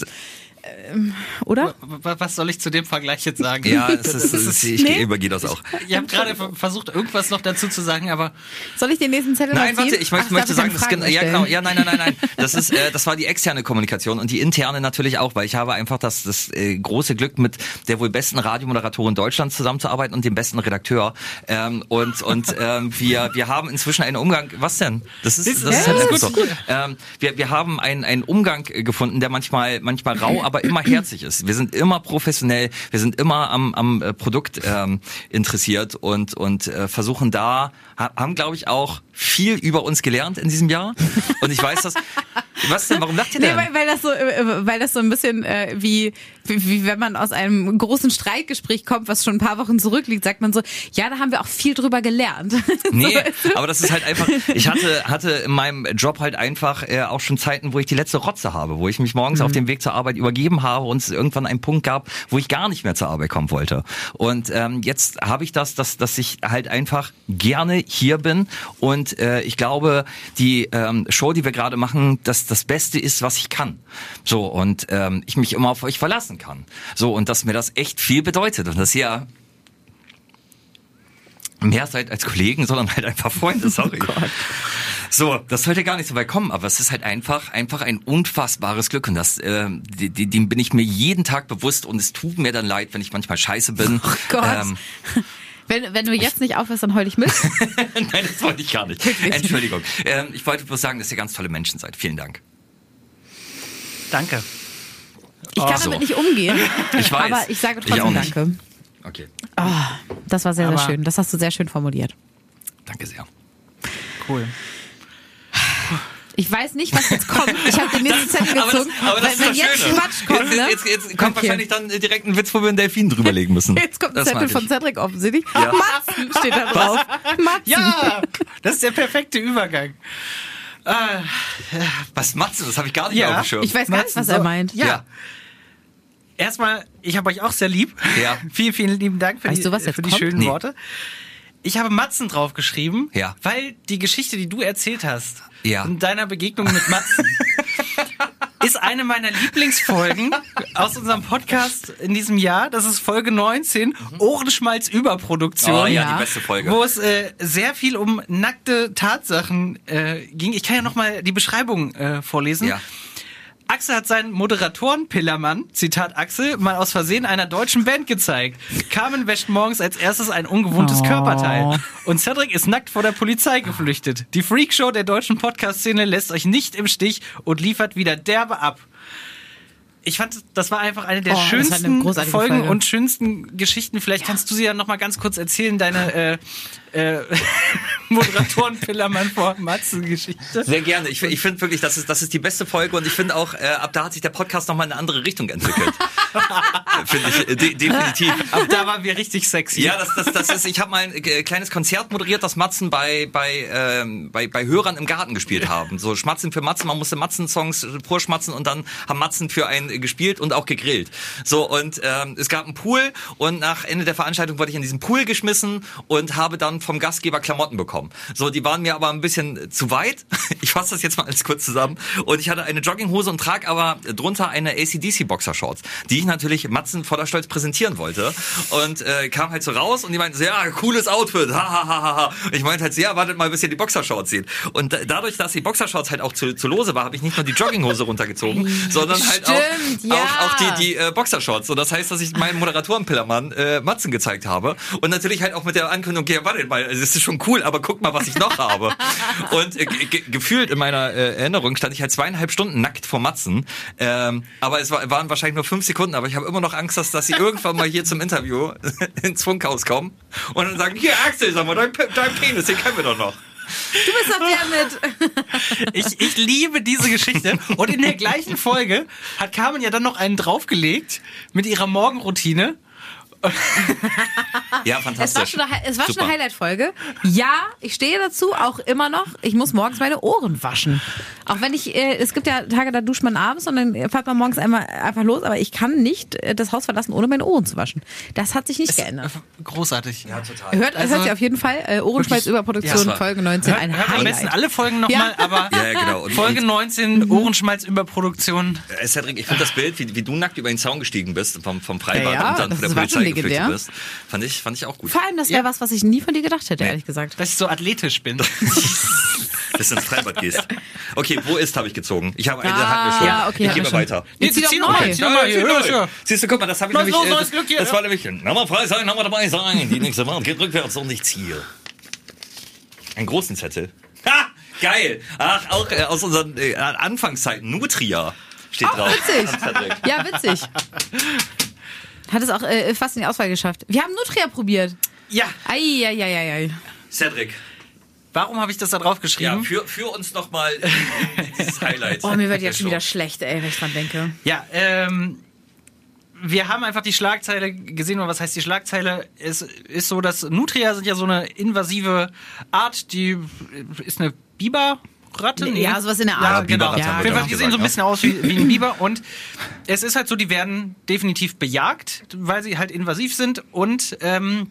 [SPEAKER 2] Ähm, oder?
[SPEAKER 5] W- Was soll ich zu dem Vergleich jetzt sagen?
[SPEAKER 1] ja, es ist, es ist, ich
[SPEAKER 2] Nee.
[SPEAKER 1] übergehe das auch.
[SPEAKER 5] Ich habe gerade ver- versucht, irgendwas noch dazu zu sagen, aber
[SPEAKER 2] Soll ich den nächsten Zettel
[SPEAKER 1] Nein, warte, ich möchte,
[SPEAKER 2] Ach,
[SPEAKER 1] möchte sagen, das ja genau, ja, nein, nein, nein, nein. Das ist, äh, das war die externe Kommunikation und die interne natürlich auch, weil ich habe einfach das, das äh, große Glück, mit der wohl besten Radiomoderatorin Deutschlands zusammenzuarbeiten und dem besten Redakteur. Ähm, und und <laughs> ähm, wir wir haben inzwischen einen Umgang. Was denn? Das ist das ist, halt
[SPEAKER 5] ist
[SPEAKER 1] einfach
[SPEAKER 5] gut,
[SPEAKER 1] so. Ähm, wir wir haben einen einen Umgang gefunden, der manchmal manchmal rau, aber <laughs> immer herzig ist. Wir sind immer professionell, wir sind immer am am äh, Produkt ähm, interessiert und und äh, versuchen da haben glaube ich auch viel über uns gelernt in diesem Jahr. Und ich weiß das. Was denn? Warum lacht ihr
[SPEAKER 2] Nee,
[SPEAKER 1] denn?
[SPEAKER 2] weil, weil das so, äh, weil das so ein bisschen äh, wie, wie, wie wenn man aus einem großen Streitgespräch kommt, was schon ein paar Wochen zurückliegt, sagt man so, ja, da haben wir auch viel drüber gelernt. <laughs>
[SPEAKER 1] Nee,
[SPEAKER 2] so,
[SPEAKER 1] aber das ist halt einfach, ich hatte, hatte in meinem Job halt einfach äh, auch schon Zeiten, wo ich die letzte Rotze habe, wo ich mich morgens
[SPEAKER 2] Mhm.
[SPEAKER 1] auf dem Weg zur Arbeit übergeben habe und es irgendwann einen Punkt gab, wo ich gar nicht mehr zur Arbeit kommen wollte. Und ähm, jetzt habe ich das, dass, dass ich halt einfach gerne hier bin und äh, ich glaube, die ähm, Show, die wir gerade machen, dass das Beste ist, was ich kann. So und ähm, ich mich immer auf euch verlassen kann. So und dass mir das echt viel bedeutet und dass ihr mehr seid als Kollegen, sondern halt einfach Freunde, <laughs> sorry. So, das sollte gar nicht so weit kommen, aber es ist halt einfach, einfach ein unfassbares Glück und das, äh, dem bin ich mir jeden Tag bewusst und es tut mir dann leid, wenn ich manchmal scheiße bin.
[SPEAKER 2] Oh Gott.
[SPEAKER 1] Ähm,
[SPEAKER 2] wenn, wenn du jetzt nicht aufhörst, dann heul ich mit. <laughs>
[SPEAKER 1] nein, das wollte ich gar nicht. Entschuldigung. Ähm, ich wollte bloß sagen, dass ihr ganz tolle Menschen seid. Vielen Dank.
[SPEAKER 5] danke.
[SPEAKER 2] Ich kann
[SPEAKER 1] so.
[SPEAKER 2] damit nicht umgehen. <laughs>
[SPEAKER 1] Ich weiß.
[SPEAKER 2] Aber ich sage
[SPEAKER 1] Ich
[SPEAKER 2] trotzdem
[SPEAKER 1] nicht.
[SPEAKER 2] Danke.
[SPEAKER 1] Okay,
[SPEAKER 2] Das war sehr, sehr
[SPEAKER 5] Aber-
[SPEAKER 2] schön. Das hast du sehr schön formuliert.
[SPEAKER 1] danke sehr.
[SPEAKER 5] Cool.
[SPEAKER 2] Ich weiß nicht, was jetzt kommt. <laughs> Ich habe den nächsten Zettel
[SPEAKER 1] Aber das,
[SPEAKER 2] gezogen.
[SPEAKER 1] aber das
[SPEAKER 2] weil,
[SPEAKER 1] ist
[SPEAKER 2] wenn jetzt
[SPEAKER 1] Schöne.
[SPEAKER 2] Quatsch kommt,
[SPEAKER 1] jetzt,
[SPEAKER 2] ne?
[SPEAKER 1] jetzt, jetzt kommt
[SPEAKER 2] Okay.
[SPEAKER 1] wahrscheinlich dann direkt ein Witz, wo wir einen Delfin drüberlegen müssen. <laughs>
[SPEAKER 2] Jetzt kommt ein Zettel von. Cedric offensichtlich.
[SPEAKER 1] Ja.
[SPEAKER 2] Matzen steht da drauf. Matzen.
[SPEAKER 5] Ja, das ist der perfekte Übergang.
[SPEAKER 1] Was machst du? Das habe ich gar nicht
[SPEAKER 5] Ja,
[SPEAKER 1] auf dem Schirm.
[SPEAKER 2] Ich weiß gar nicht, was er meint.
[SPEAKER 5] Ja.
[SPEAKER 1] Ja.
[SPEAKER 5] Erstmal, ich habe euch auch sehr lieb.
[SPEAKER 1] Ja. <laughs>
[SPEAKER 5] vielen, vielen lieben Dank für
[SPEAKER 2] Weißt
[SPEAKER 5] die,
[SPEAKER 2] jetzt
[SPEAKER 5] für die schönen
[SPEAKER 1] Nee.
[SPEAKER 5] Worte. Ich habe Matzen draufgeschrieben,
[SPEAKER 1] Ja.
[SPEAKER 5] weil die Geschichte, die du erzählt hast,
[SPEAKER 1] Ja.
[SPEAKER 5] in deiner Begegnung mit Matzen, <laughs> ist eine meiner Lieblingsfolgen aus unserem Podcast in diesem Jahr. Das ist Folge 19, Ohrenschmalz Überproduktion.
[SPEAKER 1] Oh ja,
[SPEAKER 2] Ja.
[SPEAKER 1] die beste Folge.
[SPEAKER 5] Wo es äh, sehr viel um nackte Tatsachen äh, ging. Ich kann ja noch mal die Beschreibung äh, vorlesen.
[SPEAKER 1] Ja.
[SPEAKER 5] Axel hat seinen Moderatoren Pillermann, Zitat Axel, mal aus Versehen einer deutschen Band gezeigt. Carmen wäscht morgens als erstes ein ungewohntes
[SPEAKER 2] Oh.
[SPEAKER 5] Körperteil. Und Cedric ist nackt vor der Polizei geflüchtet. Die Freakshow der deutschen Podcast-Szene lässt euch nicht im Stich und liefert wieder derbe ab. Ich fand, das war einfach eine der
[SPEAKER 2] Oh, eine
[SPEAKER 5] schönsten
[SPEAKER 2] großartige
[SPEAKER 5] Folgen
[SPEAKER 2] Folge.
[SPEAKER 5] und schönsten Geschichten. Vielleicht kannst du sie ja noch mal ganz kurz erzählen, deine äh, äh, <laughs> Moderatoren Pillermann vor Matzen Geschichte.
[SPEAKER 1] Sehr gerne. Ich, ich finde wirklich, das ist, das ist die beste Folge und ich finde auch, äh, ab da hat sich der Podcast nochmal in eine andere Richtung entwickelt. <laughs> finde ich, äh, de definitiv.
[SPEAKER 5] Ab da waren wir richtig sexy.
[SPEAKER 1] Ja, das, das, das ist, ich habe mal ein äh, kleines Konzert moderiert, das Matzen bei, bei, ähm, bei, bei Hörern im Garten gespielt haben. So Schmatzen für Matzen, man musste Matzen-Songs vorschmatzen und dann haben Matzen für einen gespielt und auch gegrillt. So, und ähm, es gab einen Pool und nach Ende der Veranstaltung wurde ich in diesen Pool geschmissen und habe dann vom Gastgeber Klamotten bekommen. So, die waren mir aber ein bisschen zu weit. <laughs> Ich fasse das jetzt mal alles kurz zusammen. Und ich hatte eine Jogginghose und trage aber drunter eine ACDC Boxershorts, die ich natürlich Matzen voller Stolz präsentieren wollte. Und äh, kam halt so raus und die meinten so, ja, cooles Outfit, ha, ha, ha, ha. Und ich meinte halt so, ja, wartet mal, bis ihr die Boxershorts seht. Und da- dadurch, dass die Boxershorts halt auch zu, zu lose war, habe ich nicht nur die Jogginghose <laughs> runtergezogen, sondern halt auch,
[SPEAKER 2] Stimmt, ja.
[SPEAKER 1] auch, auch die, die äh, Boxershorts. Und das heißt, dass ich meinem Moderatorenpillermann äh, Matzen gezeigt habe. Und natürlich halt auch mit der Ankündigung, ja, warte mal, das ist schon cool, aber guck mal, was ich noch habe. <laughs> Und äh, ge- gefühlt in meiner äh, Erinnerung stand ich halt zweieinhalb Stunden nackt vor Matzen. Ähm, aber es war, waren wahrscheinlich nur fünf Sekunden, aber ich habe immer noch Angst, dass, dass sie irgendwann mal hier zum Interview <laughs> ins Funkhaus kommen und dann sagen, hier Axel, sag mal, dein, dein Penis, den kennen wir doch noch.
[SPEAKER 2] Du bist doch der mit. <laughs>
[SPEAKER 5] Ich, ich liebe diese Geschichte. Und in der gleichen Folge hat Carmen ja dann noch einen draufgelegt mit ihrer Morgenroutine. <laughs>
[SPEAKER 1] Ja,
[SPEAKER 2] Es war
[SPEAKER 1] fantastisch.
[SPEAKER 2] schon eine, es war schon
[SPEAKER 1] Super.
[SPEAKER 2] eine Highlight-Folge. Ja, ich stehe dazu, auch immer noch. Ich muss morgens meine Ohren waschen. Auch wenn ich, äh, es gibt ja Tage, da duscht man abends und dann fährt man morgens einmal einfach los, aber ich kann nicht äh, das Haus verlassen, ohne meine Ohren zu waschen. Das hat sich nicht geändert.
[SPEAKER 5] Großartig.
[SPEAKER 1] Ja, total.
[SPEAKER 2] Hört,
[SPEAKER 5] Also-
[SPEAKER 2] hört sie auf jeden Fall. Äh, Ohrenschmalz
[SPEAKER 5] Wirklich-
[SPEAKER 2] Überproduktion,
[SPEAKER 1] Ja,
[SPEAKER 2] Folge 19,
[SPEAKER 5] Hört,
[SPEAKER 2] ein
[SPEAKER 5] hört am besten
[SPEAKER 2] Highlight.
[SPEAKER 5] alle Folgen nochmal,
[SPEAKER 2] Ja.
[SPEAKER 5] aber <laughs>
[SPEAKER 1] Ja, genau. Und-
[SPEAKER 5] Folge
[SPEAKER 1] und-
[SPEAKER 5] 19, Ohrenschmalz Überproduktion.
[SPEAKER 1] Äh, Cedric, ich finde das Bild, wie, wie du nackt über den Zaun gestiegen bist vom, vom Freibad
[SPEAKER 2] Ja, ja,
[SPEAKER 1] und dann von der Polizei
[SPEAKER 2] legendär.
[SPEAKER 1] bist, fand ich, fand ich auch gut.
[SPEAKER 2] Vor allem, das wäre was, was ich nie von dir gedacht hätte, ehrlich gesagt.
[SPEAKER 5] Dass ich so athletisch bin. <laughs>
[SPEAKER 1] Bis du ins Freibad gehst. Okay, wo ist, habe ich gezogen. Ich habe eine,
[SPEAKER 2] Ah,
[SPEAKER 1] hatten wir schon.
[SPEAKER 2] ja, okay,
[SPEAKER 1] ich gehe
[SPEAKER 2] wir
[SPEAKER 1] mal
[SPEAKER 2] schon.
[SPEAKER 1] weiter.
[SPEAKER 2] Jetzt zieh doch
[SPEAKER 5] mal,
[SPEAKER 1] Ja,
[SPEAKER 5] los, ja.
[SPEAKER 1] Siehst du, guck mal, das habe ich nämlich,
[SPEAKER 5] los,
[SPEAKER 1] äh,
[SPEAKER 5] neues
[SPEAKER 1] das,
[SPEAKER 5] Glück hier,
[SPEAKER 1] das
[SPEAKER 5] ja.
[SPEAKER 1] war nämlich, na mal frei sein, na mal dabei sein. Die nächste Mal geht rückwärts und ich ziehe. Einen großen Zettel. Ha! Geil! Ach, auch äh, aus unseren äh, Anfangszeiten. Nutria steht drauf.
[SPEAKER 2] witzig. Ja, witzig. <laughs> Hat es auch äh, fast in die Auswahl geschafft. Wir haben Nutria probiert.
[SPEAKER 5] Ja,
[SPEAKER 2] Eieieiei.
[SPEAKER 1] Cedric,
[SPEAKER 5] warum habe ich das da drauf
[SPEAKER 1] ja,
[SPEAKER 5] geschrieben?
[SPEAKER 1] für, für uns noch mal dieses Highlight.
[SPEAKER 2] Oh, mir wird jetzt schon wieder schlecht, ey, wenn ich dran denke.
[SPEAKER 5] Ja, ähm, wir haben einfach die Schlagzeile gesehen, oder was heißt die Schlagzeile? Es ist so, dass Nutria sind ja so eine invasive Art, die ist eine
[SPEAKER 2] Nee, ja, sowas in der
[SPEAKER 5] Ja,
[SPEAKER 2] Art.
[SPEAKER 5] genau.
[SPEAKER 2] Ja,
[SPEAKER 5] jeden
[SPEAKER 1] doch
[SPEAKER 5] Fall, die sehen so ein bisschen aus wie, wie ein Biber und es ist halt so, die werden definitiv bejagt, weil sie halt invasiv sind und ähm,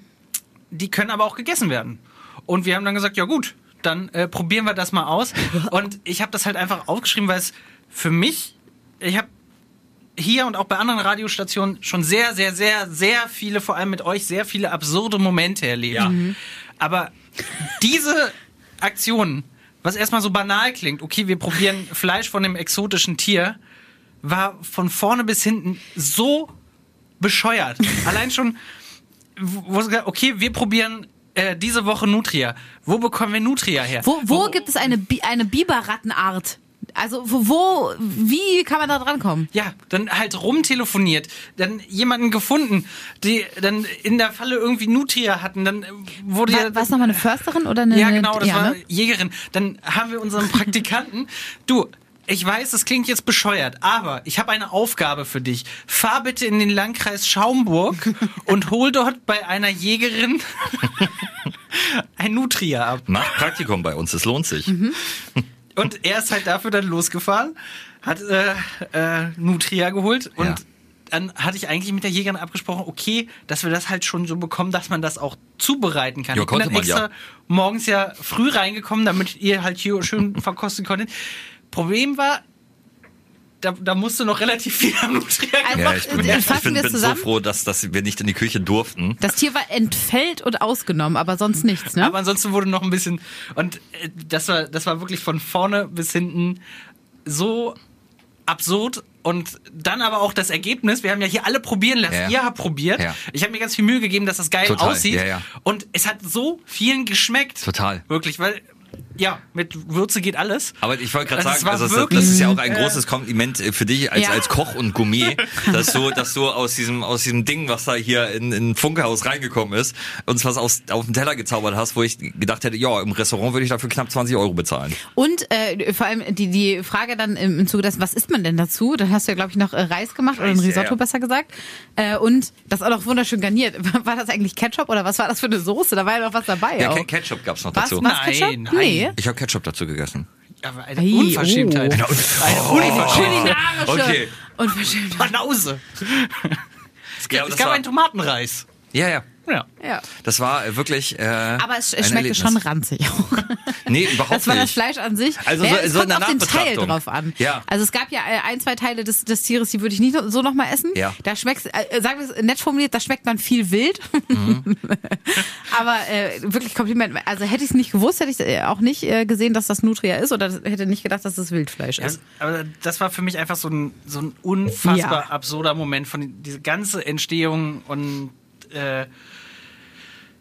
[SPEAKER 5] die können aber auch gegessen werden. Und wir haben dann gesagt, ja gut, dann äh, probieren wir das mal aus. <laughs> Und ich habe das halt einfach aufgeschrieben, weil es für mich, ich habe hier und auch bei anderen Radiostationen schon sehr, sehr, sehr, sehr viele, vor allem mit euch, sehr viele absurde Momente erlebt.
[SPEAKER 1] Ja.
[SPEAKER 5] Aber diese Aktion, was erstmal so banal klingt, okay, wir probieren <laughs> Fleisch von einem exotischen Tier, war von vorne bis hinten so bescheuert. <laughs> Allein schon, wo es gesagt, okay, wir probieren äh, diese Woche Nutria. Wo bekommen wir Nutria her?
[SPEAKER 2] Wo, wo gibt es eine, Bi eine Biberrattenart? Also wo, wo, wie kann man da drankommen?
[SPEAKER 5] Ja, dann halt rumtelefoniert, dann jemanden gefunden, die dann in der Falle irgendwie Nutria hatten, dann äh, wurde ja...
[SPEAKER 2] War, war es nochmal eine Försterin oder eine...
[SPEAKER 5] Ja, genau, das
[SPEAKER 2] ja,
[SPEAKER 5] war
[SPEAKER 2] ne?
[SPEAKER 5] Jägerin. Dann haben wir unseren Praktikanten. <laughs> du, ich weiß, das klingt jetzt bescheuert, aber ich habe eine Aufgabe für dich. Fahr bitte in den Landkreis Schaumburg <laughs> und hol dort bei einer Jägerin <laughs> ein Nutria ab.
[SPEAKER 1] Macht Praktikum bei uns, es lohnt sich.
[SPEAKER 2] Mhm.
[SPEAKER 5] Und er ist halt dafür dann losgefahren, hat äh, äh, Nutria geholt und
[SPEAKER 1] Ja.
[SPEAKER 5] dann hatte ich eigentlich mit der Jägerin abgesprochen, okay, dass wir das halt schon so bekommen, dass man das auch zubereiten kann.
[SPEAKER 1] Ja,
[SPEAKER 5] ich bin dann
[SPEAKER 1] man
[SPEAKER 5] extra
[SPEAKER 1] ja.
[SPEAKER 5] morgens ja früh reingekommen, damit ihr halt hier schön verkosten konntet. Problem war, da, da musste noch relativ viel am Nutria
[SPEAKER 2] Also-
[SPEAKER 1] Ja, ich bin, ich bin,
[SPEAKER 2] wir
[SPEAKER 1] bin so froh, dass, dass wir nicht in die Küche durften.
[SPEAKER 2] Das Tier war entfällt und ausgenommen, aber sonst nichts, ne?
[SPEAKER 5] Aber ansonsten wurde noch ein bisschen und äh, das war das war wirklich von vorne bis hinten so absurd und dann aber auch das Ergebnis. Wir haben ja hier alle probieren lassen.
[SPEAKER 1] Ja.
[SPEAKER 5] Ihr habt probiert.
[SPEAKER 1] Ja.
[SPEAKER 5] Ich habe mir ganz viel Mühe gegeben, dass das geil
[SPEAKER 1] Total,
[SPEAKER 5] aussieht.
[SPEAKER 1] ja, ja.
[SPEAKER 5] Und es hat so vielen geschmeckt.
[SPEAKER 1] Total.
[SPEAKER 5] Wirklich, weil ja mit Würze geht alles.
[SPEAKER 1] Aber ich wollte gerade
[SPEAKER 5] Also es
[SPEAKER 1] sagen, also das,
[SPEAKER 5] wirklich-
[SPEAKER 1] das ist ja auch ein großes Kompliment äh, für dich als,
[SPEAKER 2] Ja.
[SPEAKER 1] als Koch und Gourmet, <laughs> dass du, dass du aus diesem, aus diesem Ding, was da hier in, in Funkehaus reingekommen ist, uns was aus, auf den Teller gezaubert hast, wo ich gedacht hätte, ja, im Restaurant würde ich dafür knapp 20 Euro bezahlen.
[SPEAKER 2] Und äh, vor allem die, die Frage dann im, Zuge dessen, was isst man denn dazu? Dann hast du ja, glaube ich, noch äh, Reis gemacht oder ein Risotto
[SPEAKER 1] ja.
[SPEAKER 2] besser gesagt. Äh, und das auch noch wunderschön garniert. <laughs> War das eigentlich Ketchup oder was war das für eine Soße? Da war ja noch was dabei.
[SPEAKER 1] Ja,
[SPEAKER 2] auch.
[SPEAKER 1] Ke- Ketchup gab's noch
[SPEAKER 2] was,
[SPEAKER 1] dazu.
[SPEAKER 2] was
[SPEAKER 5] Nein,
[SPEAKER 2] Ketchup?
[SPEAKER 5] nein.
[SPEAKER 2] Nee.
[SPEAKER 1] Ich habe Ketchup dazu gegessen.
[SPEAKER 5] Aber eine
[SPEAKER 2] Ei,
[SPEAKER 5] Unverschämtheit.
[SPEAKER 2] oh.
[SPEAKER 5] Eine Unverschämtheit.
[SPEAKER 2] Kulinarische
[SPEAKER 1] Okay.
[SPEAKER 2] Unverschämt.
[SPEAKER 5] Banause. Es
[SPEAKER 1] Ja,
[SPEAKER 5] gab,
[SPEAKER 1] aber
[SPEAKER 5] es gab einen Tomatenreis.
[SPEAKER 1] Ja, ja.
[SPEAKER 5] Ja.
[SPEAKER 2] Ja.
[SPEAKER 1] Das war äh, wirklich. Äh,
[SPEAKER 2] Aber es, schmeckte schon ranzig auch. <laughs>
[SPEAKER 1] Nee, überhaupt
[SPEAKER 2] Das war das
[SPEAKER 1] nicht.
[SPEAKER 2] Fleisch an sich.
[SPEAKER 1] Also so-
[SPEAKER 2] es
[SPEAKER 1] so
[SPEAKER 2] kommt auf den Teil drauf an.
[SPEAKER 1] Ja.
[SPEAKER 2] Also es gab ja äh, ein, zwei Teile des, des Tieres, die würde ich nicht so nochmal essen.
[SPEAKER 1] Ja.
[SPEAKER 2] Da schmeckt, äh, sagen wir es nett formuliert, da schmeckt man viel wild.
[SPEAKER 1] Mhm. <laughs>
[SPEAKER 2] Aber äh, wirklich Kompliment. Also hätte ich es nicht gewusst, hätte ich äh, auch nicht äh, gesehen, dass das Nutria ist oder hätte nicht gedacht, dass das Wildfleisch
[SPEAKER 5] Ja,
[SPEAKER 2] ist.
[SPEAKER 5] aber das war für mich einfach so ein, so ein unfassbar
[SPEAKER 2] Ja.
[SPEAKER 5] absurder Moment von diese ganze Entstehung und äh,